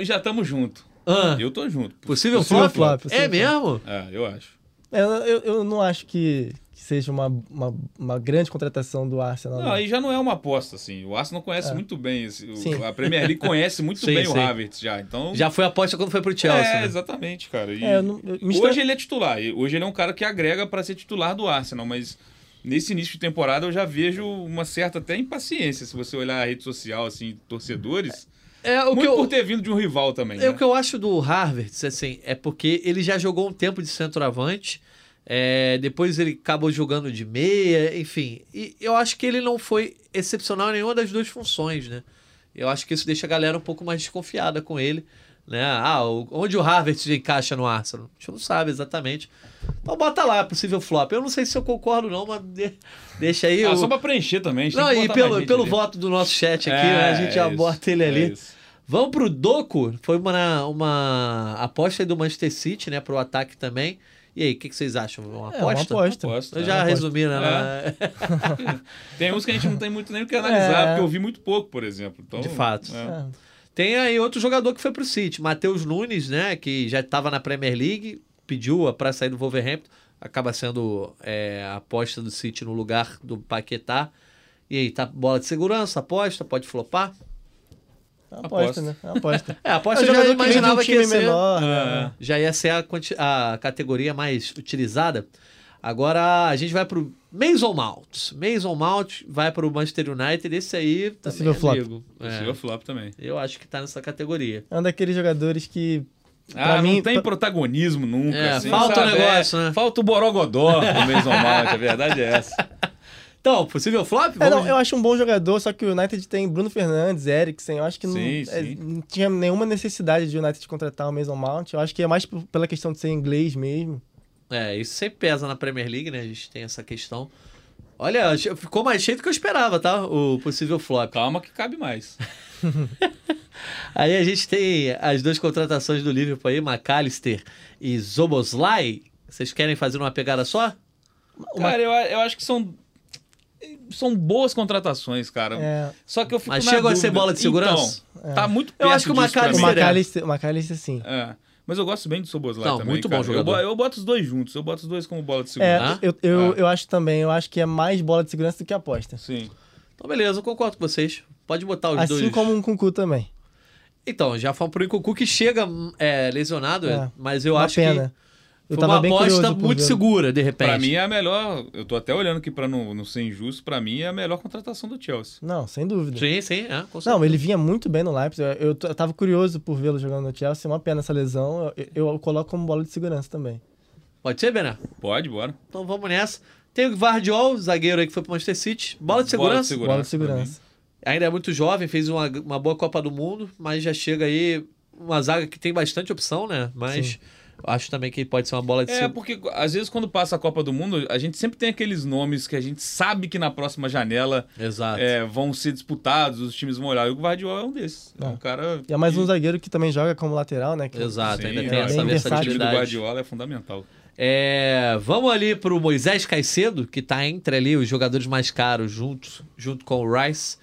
E já estamos junto. Ah, Eu tô junto. possível, Possível flop? flop, possível é flop. mesmo? É, eu acho. É, Eu, eu, eu não acho que seja uma, uma, uma grande contratação do Arsenal. Não, não. aí já não é uma aposta, assim. O Arsenal conhece muito bem. esse- o- a Premier League conhece muito Sim, bem sim. o Havertz já. Então. Já foi aposta quando foi pro Chelsea. é, né? exatamente, cara. E É, eu não- eu- Hoje ele é titular. e Hoje ele é um cara que agrega para ser titular do Arsenal, mas nesse início de temporada eu já vejo uma certa até impaciência. Se você olhar a rede social, assim, torcedores. É, o que muito eu, por ter vindo de um rival também. é, né? o que eu acho do Havertz, assim, é porque ele já jogou um tempo de centroavante, é, depois ele acabou jogando de meia, enfim. E eu acho que ele não foi excepcional em nenhuma das duas funções, né? Eu acho que isso deixa a galera um pouco mais desconfiada com ele. Né? Ah, onde o Havertz encaixa no Arsenal? A gente não sabe exatamente. Então bota lá, possível flop. Eu não sei se eu concordo não, mas de- deixa aí. Ah, o- só pra preencher também. a gente tem Não, e pelo, pelo ali. voto do nosso chat aqui, É, né? A gente já é isso, bota ele é ali. isso. Vamos pro Doku. Foi uma, uma aposta aí do Manchester City, né? Pro ataque também. E aí, o que, que vocês acham? Uma É uma aposta? aposta. Aposta, Eu é já uma aposta. resumi, né? Tem uns que a gente não tem muito nem o que analisar, É. porque eu vi muito pouco, por exemplo. Então, De fato. é. É. Tem aí outro jogador que foi pro City, Matheus Nunes, né? Que já estava na Premier League, pediu para sair do Wolverhampton, acaba sendo é, a aposta do City no lugar do Paquetá. E aí, tá bola de segurança, aposta, pode flopar? É uma aposta, Aposta. né? É uma aposta. É, aposta É eu já jogador que de um imaginava que ia ser... menor, É. né? já ia ser a, quanti- a categoria mais utilizada. Agora a gente vai pro Mason Mount. Mason Mount vai pro Manchester United. Esse aí também Possível é flop. amigo. É, Possível flop também. eu acho que tá nessa categoria. É um daqueles jogadores que. Ah, Pra não mim, tem pra- protagonismo nunca. É, assim, falta o sabe? negócio, É, né? Falta o Borogodó do Mason Mount, a verdade é essa. Então, possível flop? É, não, eu acho um bom jogador, só que o United tem Bruno Fernandes, Eriksen. Eu acho que não, Sim, é, sim. não tinha nenhuma necessidade de o United contratar o Mason Mount. Eu acho que é mais pela questão de ser inglês mesmo. É, isso sempre pesa na Premier League, né? A gente tem essa questão. Olha, ficou mais cheio do que eu esperava, tá? O possível flop. Calma que cabe mais. Aí a gente tem as duas contratações do Liverpool aí, McAllister e Zoboslai. Vocês querem fazer uma pegada só? Cara, eu, eu acho que são. São boas contratações, cara. É, Só que eu fico Mas na chegou a dúvida. ser bola de segurança? Então, tá muito Eu perto acho que o é. McAllister, o McAllister sim. É. Mas eu gosto bem do Soboslai Não, também, muito bom cara. Eu, jogador. bo- eu boto os dois juntos. Eu boto os dois como bola de É, segurança. Ah? eu, eu, Ah. eu acho também, eu acho que é mais bola de segurança do que aposta. Sim. Então, beleza, eu concordo com vocês. Pode botar os Assim dois. como um Kunku também. Então, já fomos pro Incucu que chega é, lesionado, É, mas eu Uma acho pena. que Eu foi tava uma aposta muito segura, de repente. Pra mim é a melhor. Eu tô até olhando aqui pra não, não ser injusto. Pra mim é a melhor contratação do Chelsea. Não, sem dúvida. Sim, sim, é, com Não, ele vinha muito bem no Leipzig. Eu, eu, tava curioso por vê-lo jogando no Chelsea. Uma pena essa lesão. Eu, eu, eu coloco como bola de segurança também. Pode ser, Bené? Pode, bora. Então vamos nessa. Tem o Vardiol, zagueiro aí que foi pro Manchester City. Bola de Bola de segurança? segurança. bola de segurança. Ainda é muito jovem, fez uma, uma boa Copa do Mundo, mas já chega aí uma zaga que tem bastante opção, né? Mas Sim. Acho também que pode ser uma bola de É, porque às vezes quando passa a Copa do Mundo, a gente sempre tem aqueles nomes que a gente sabe que na próxima janela Exato. é, vão ser disputados, os times vão olhar. E o Guardiola é um desses. É, É. um cara. E é mais que- um zagueiro que também joga como lateral, né? Que- Exato, Sim, ainda é, tem é essa bem O time do versatilidade. Guardiola é fundamental. É, vamos ali pro Moisés Caicedo, que tá entre ali os jogadores mais caros, junto, junto com o Rice.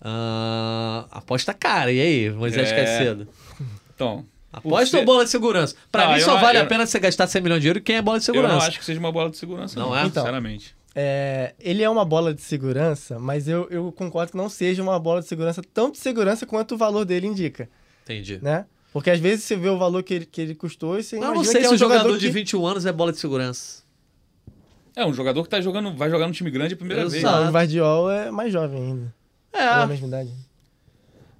Ah, aposta cara, e aí, Moisés É. Caicedo? Então. Aposta ser- ou bola de segurança? Pra Não, mim só não- vale eu- a pena você gastar 100 milhões de euros quem é bola de Eu não segurança. acho que seja uma bola de segurança, Não não, é? Então. sinceramente. É, ele é uma bola de segurança, mas eu, eu concordo que não seja uma bola de segurança tão de segurança quanto o valor dele indica, Entendi. né? Porque às vezes você vê o valor que ele, que ele custou e você Mas eu não imagina sei que é se um o jogador, que... de 21 anos é bola de segurança. É, um jogador que tá jogando, vai jogar no time grande a primeira vez. Exato. Não, o Vardiol é mais jovem ainda. É, a mesma idade.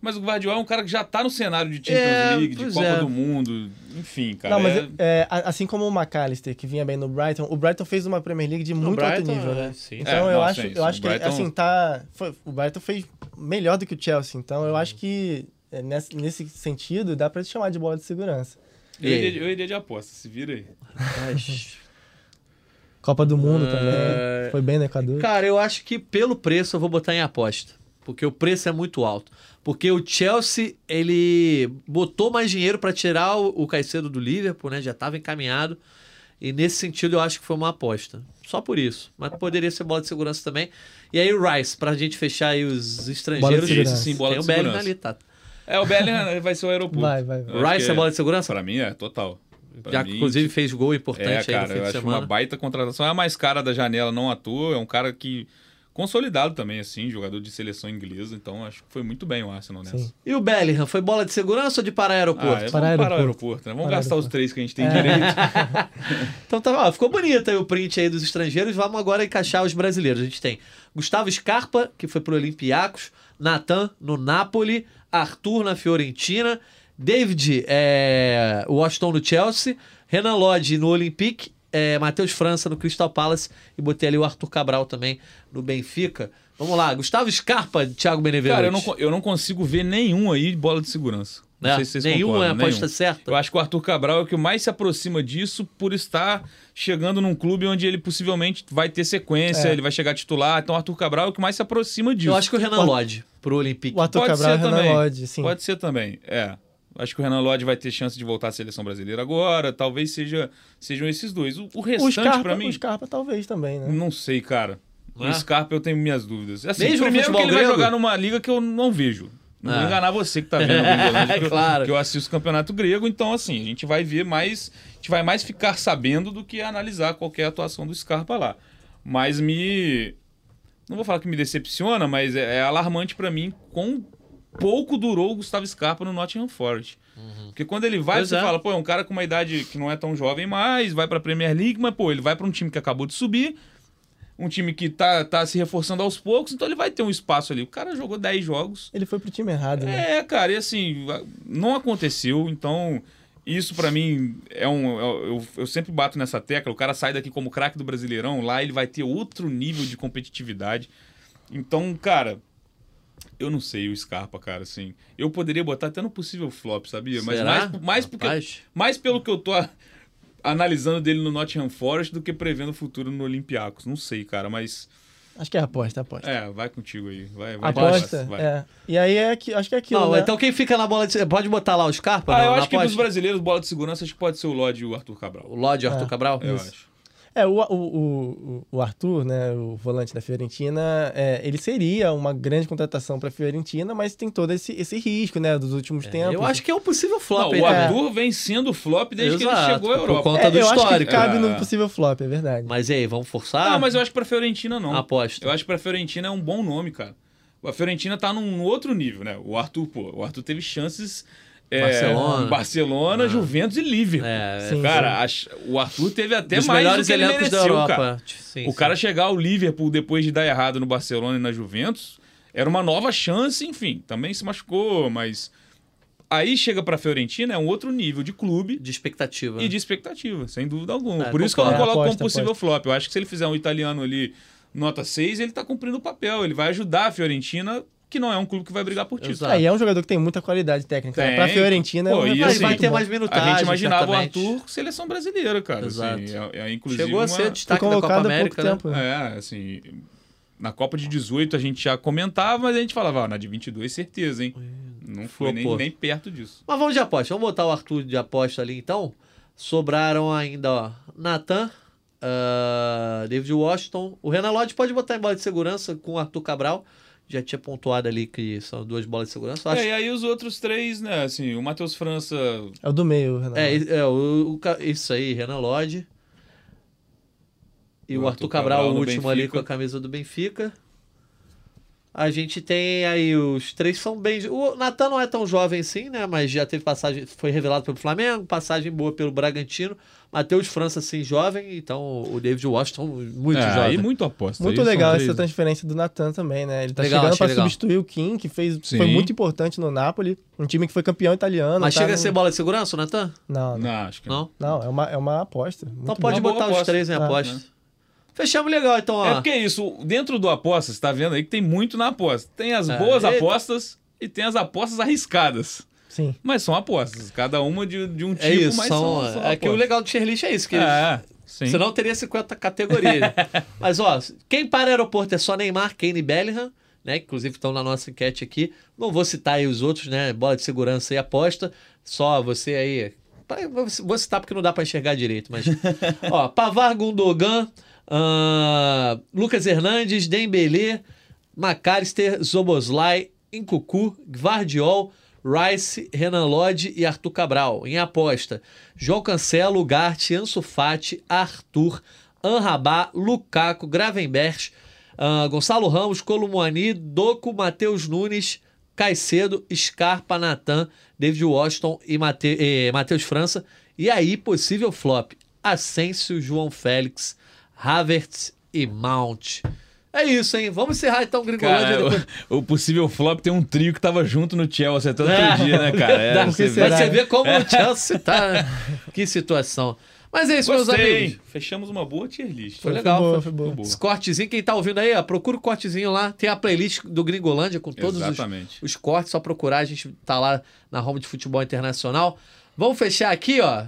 Mas o Guardiola é um cara que já tá no cenário de Champions É, League, de Copa é. do Mundo, enfim, cara. não, mas é- é, a- assim como o McAllister, que vinha bem no Brighton, o Brighton fez uma Premier League de muito alto Brighton, nível, é, né? sim. Então É, eu não, acho, eu acho o que Brighton- assim tá, foi- o Brighton fez melhor do que o Chelsea, então eu acho que é, nesse, nesse sentido dá pra te chamar de bola de segurança. eu, iria, eu iria de aposta, se vira aí. Copa do Mundo É. também, foi bem no Equador. Cara, eu acho que pelo preço eu vou botar em aposta. Porque o preço é muito alto. Porque o Chelsea, ele botou mais dinheiro para tirar o, o Caicedo do Liverpool, né? Já estava encaminhado. E nesse sentido eu acho que foi uma aposta. Só por isso. Mas poderia ser bola de segurança também. E aí o Rice, pra gente fechar aí os estrangeiros. segurança. Esse sim, bola tem de o Bellingham ali, tá? É, o Bellingham vai ser o aeroporto. Vai, vai, vai. Rice é bola de segurança? Pra mim é, total. Pra Já mim, inclusive fez gol É, importante aí cara, no fim eu de acho semana. uma baita contratação. É a mais cara da janela, não à toa. É um cara que. Consolidado também, assim, jogador de seleção inglesa. Então acho que foi muito bem o Arsenal nessa. Sim. E o Bellingham, foi bola de segurança ou de parar Ah, aeroporto? é, Para parar o aeroporto. aeroporto, né? Vamos Para gastar os aeroporto. três que a gente tem É. direito. Então tá, ó, ficou bonito aí o print aí dos estrangeiros. Vamos agora encaixar os brasileiros. A gente tem Gustavo Scarpa, que foi pro Olympiacos, Natan no Napoli, Arthur na Fiorentina, David é, Washington no Chelsea, Renan Lodge no Olympique, é, Matheus França no Crystal Palace e botei ali o Arthur Cabral também no Benfica. Vamos lá, Gustavo Scarpa, Thiago Benevenuto. Cara, eu não, eu não consigo ver nenhum aí de bola de segurança. Não É, sei se vocês nenhum concordam, é a aposta nenhum. certa. Eu acho que o Arthur Cabral é o que mais se aproxima disso por estar chegando num clube onde ele possivelmente vai ter sequência, É. ele vai chegar titular. Então o Arthur Cabral é o que mais se aproxima disso. Eu acho que o Renan O- Lodge pro Olympique. O Arthur Pode Cabral ser o Renan também. Lodge, sim. Pode ser também, é. Acho que o Renan Lodge vai ter chance de voltar à seleção brasileira agora. Talvez seja, sejam esses dois. O, o O restante, pra mim, o Scarpa talvez também, né? não sei, cara. É? O Scarpa eu tenho minhas dúvidas. Assim, Mesmo primeiro que ele vai grego? jogar numa liga que eu não vejo. Não vou Ah. enganar você que tá vendo o que, eu- Claro. que eu assisto o campeonato grego, então assim, a gente vai ver mais, a gente vai mais ficar sabendo do que analisar qualquer atuação do Scarpa lá. Mas me não vou falar que me decepciona, mas é, é alarmante pra mim quão pouco durou o Gustavo Scarpa no Nottingham Forest. Porque quando ele vai, Pois você é. fala, pô, é um cara com uma idade que não é tão jovem mais, vai pra Premier League, mas pô, ele vai pra um time que acabou de subir, um time que tá, tá se reforçando aos poucos, então ele vai ter um espaço ali. O cara jogou 10 jogos. Ele foi pro time errado, né? É, cara, e assim, não aconteceu, então isso pra mim é um. Eu, eu sempre bato nessa tecla. O cara sai daqui como craque do Brasileirão, lá ele vai ter outro nível de competitividade. Então, cara. Eu não sei o Scarpa, cara, assim. Eu poderia botar até no possível flop, sabia? Mas Será? mais, mais, porque, mais pelo que eu tô a- analisando dele no Nottingham Forest do que prevendo o futuro no Olympiacos. Não sei, cara, mas. Acho que é aposta, aposta. É, vai contigo aí. Vai, vai aposta, vai. é. E aí é que, acho que é aquilo, Não, né? então quem fica na bola de. Pode botar lá o Scarpa? Ah, não, eu acho que dos aposta? brasileiros, bola de segurança, acho que pode ser o Lodge e o Arthur Cabral. O Lodge e o Arthur É, Cabral? Eu Isso. acho. É, o, o, o, o Arthur, né, o volante da Fiorentina, é, ele seria uma grande contratação para a Fiorentina, mas tem todo esse, esse risco, né, dos últimos tempos. Eu acho que é um possível flop, Não, o É. Arthur vem sendo flop desde que Exato, ele chegou à por Europa. conta é, do eu acho que histórico. cabe É. no possível flop, é verdade. Mas e aí, vamos forçar? Ah, mas eu acho que pra Fiorentina não. Aposta. Eu acho que pra Fiorentina é um bom nome, cara. A Fiorentina tá num outro nível, né? O Arthur, pô, o Arthur teve chances. É, Barcelona. Barcelona, Ah. Juventus e Liverpool. É, Sim, cara, ach- o Arthur teve até dos mais do que ele elencos da mereceu, Europa. cara. Sim, o sim. cara chegar ao Liverpool depois de dar errado no Barcelona e na Juventus era uma nova chance, enfim. Também se machucou, mas aí chega pra Fiorentina é um outro nível de clube De expectativa. e de expectativa, sem dúvida alguma. É, Por isso que eu não coloco É, aposta, como possível flop. Eu acho que se ele fizer um italiano ali nota 6, ele tá cumprindo o papel. Ele vai ajudar a Fiorentina que não é um clube que vai brigar por título. Exato. É, e é um jogador que tem muita qualidade técnica. né? Tem. Pra Fiorentina, Pô, é um e assim, vai ter mais A minutagem. gente imaginava certamente. o Arthur seleção brasileira, cara. Exato. Assim, é, é, inclusive Chegou a uma- ser Foi destaque da Copa América, né? tempo. né? É, assim, na Copa de 18 a gente já comentava, mas a gente falava, ah, na de 22 certeza, hein? Não foi nem, nem perto disso. Mas vamos de aposta. Vamos botar o Arthur de aposta ali então. Sobraram ainda, ó, Nathan, ah, David Washington. O Renan Lodge pode botar em bola de segurança com o Arthur Cabral. Já tinha pontuado ali que são duas bolas de segurança. Eu Acho... É, e aí os outros três, né, assim, o Matheus França... É o do meio, Renan. É, é, o, o isso aí, Renan Lodge. E o, Arthur Cabral, Cabral o último ali Benfica. com a camisa do Benfica. A gente tem aí os três são bem. O Natan não é tão jovem assim, né? Mas já teve passagem, foi revelado pelo Flamengo, passagem boa pelo Bragantino. Matheus França, assim, jovem. Então o David Washington, muito é, jovem. aí muito aposta. Muito legal essa né? transferência do Natan também, né? Ele tá Legal, chegando legal. substituir o Kim, que fez, Sim. foi muito importante no Napoli. Um time que foi campeão italiano. Mas tá chega a no- ser bola de segurança, o Natan? Não, não. Não, acho que não. Não? É uma, é uma aposta. Então Muito pode botar os aposta. três em É, aposta. Fechamos legal, então, ó. É porque é isso, dentro do aposta, você tá vendo aí que tem muito na aposta. Tem as É, boas eita. apostas e tem as apostas arriscadas. Sim. Mas são apostas, cada uma de, de um tipo, é isso, mas são, são, são é que o legal do Cherlist é isso, que É, sim. Senão teria 50 categorias. Mas, ó, quem para aeroporto é só Neymar, Kane e Bellingham, né? Inclusive estão na nossa enquete aqui. Não vou citar aí os outros, né? Bola de segurança e aposta. Só você aí. Vou citar porque não dá para enxergar direito, mas. ó, Pavar Gundogan, ah, Lucas Hernandes, Dembele, McAllister, Zoboslai, Incucu, Gvardiol, Rice, Renan Lodge e Arthur Cabral. Em aposta, João Cancelo, Gart, Ansu Fati, Arthur, Anrabá, Lukaku, Gravenberch, ah, Gonçalo Ramos, Columuani, Doco, Matheus Nunes, Caicedo, Scarpa, Natan, David Washington e eh, Matheus França. E aí, possível flop, Asensio, João Félix, Havertz e Mount. É isso, hein? Vamos encerrar então o Gringolândia Cara, depois. o, o possível flop tem um trio que tava junto no Chelsea até outro É, dia, né, cara? É, você vê. Será? você vê como o Chelsea tá. que situação. Mas é isso, meus Gostei, amigos. hein? Fechamos uma boa tier list. Foi legal, boa, foi- foi boa. Esse cortezinho, quem tá ouvindo aí, ó, procura o cortezinho lá. Tem a playlist do Gringolândia com todos os, os cortes, só procurar, a gente tá lá na home de futebol internacional. Vamos fechar aqui, ó.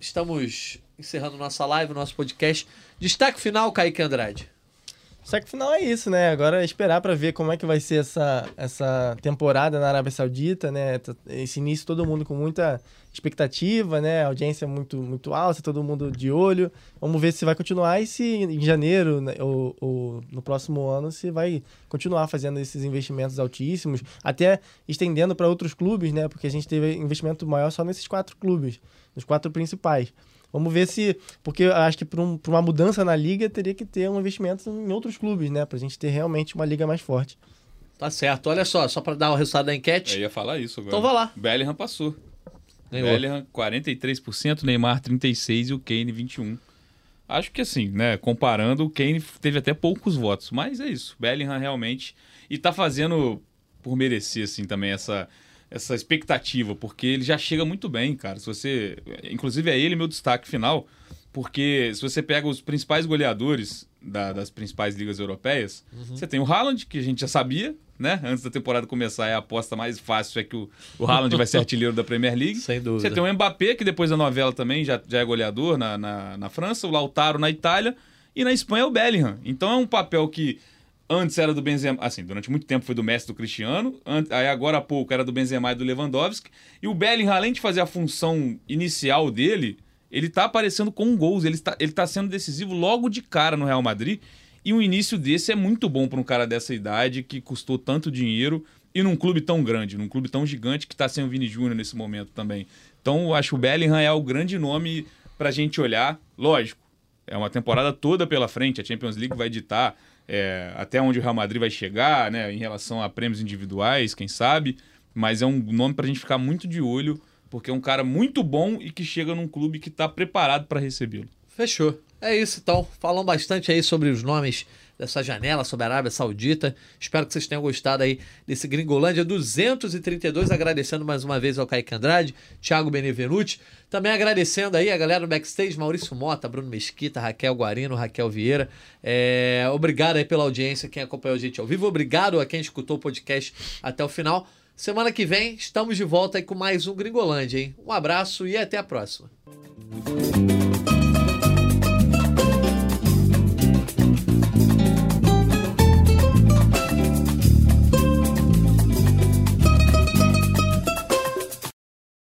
Estamos encerrando nossa live, nosso podcast. Destaque final, Kaique Andrade. Só que final é isso, né? Agora é esperar pra ver como é que vai ser essa, essa temporada na Arábia Saudita, né? Esse início todo mundo com muita expectativa, né? Audiência muito, muito alta, todo mundo de olho. Vamos ver se vai continuar e se em janeiro né, ou, ou no próximo ano se vai continuar fazendo esses investimentos altíssimos, até estendendo para outros clubes, né? Porque a gente teve investimento maior só nesses quatro clubes, nos quatro principais. Vamos ver se. Porque eu acho que para um, pra uma mudança na liga teria que ter um investimento em outros clubes, né? Pra gente ter realmente uma liga mais forte. Tá certo. Olha só, só pra dar o resultado da enquete. Eu ia falar isso agora. Então vai lá. Bellingham passou. Ganhou. Bellingham 43%, Neymar 36% e o Kane 21%. Acho que assim, né? Comparando, o Kane teve até poucos votos. Mas é isso. Bellingham realmente. E tá fazendo por merecer, assim, também essa, essa expectativa. Porque ele já chega muito bem, cara. Se você. Inclusive é ele meu destaque final. Porque se você pega os principais goleadores da- das principais ligas europeias, Uhum. você tem o Haaland, que a gente já sabia, né? Antes da temporada começar, é a aposta mais fácil é que o, o Haaland vai ser artilheiro da Premier League. Sem dúvida. Você tem o Mbappé, que depois da novela também já, já é goleador na, na, na França, o Lautaro na Itália, e na Espanha é o Bellingham. Então é um papel que antes era do Benzema, assim, durante muito tempo foi do Messi do Cristiano, an- aí agora há pouco era do Benzema e do Lewandowski, e o Bellingham, além de fazer a função inicial dele, ele tá aparecendo com gols, ele está, ele tá sendo decisivo logo de cara no Real Madrid, e um início desse é muito bom para um cara dessa idade, que custou tanto dinheiro, e num clube tão grande, num clube tão gigante que tá sem o Vini Júnior nesse momento também. Então, acho que o Bellingham é o grande nome pra gente olhar. Lógico, é uma temporada toda pela frente, a Champions League vai ditar é, até onde o Real Madrid vai chegar, né, em relação a prêmios individuais, quem sabe, mas é um nome pra gente ficar muito de olho, porque é um cara muito bom e que chega num clube que tá preparado pra recebê-lo. Fechou. É isso então. Falamos bastante aí sobre os nomes dessa janela sobre a Arábia Saudita. Espero que vocês tenham gostado aí desse Gringolândia 232. Agradecendo mais uma vez ao Kaique Andrade, Thiago Benevenuti. Também agradecendo aí a galera do backstage, Maurício Mota, Bruno Mesquita, Raquel Guarino, Raquel Vieira. É, obrigado aí pela audiência, quem acompanhou a gente ao vivo. Obrigado a quem escutou o podcast até o final. Semana que vem estamos de volta aí com mais um Gringolândia, hein? Um abraço e até a próxima.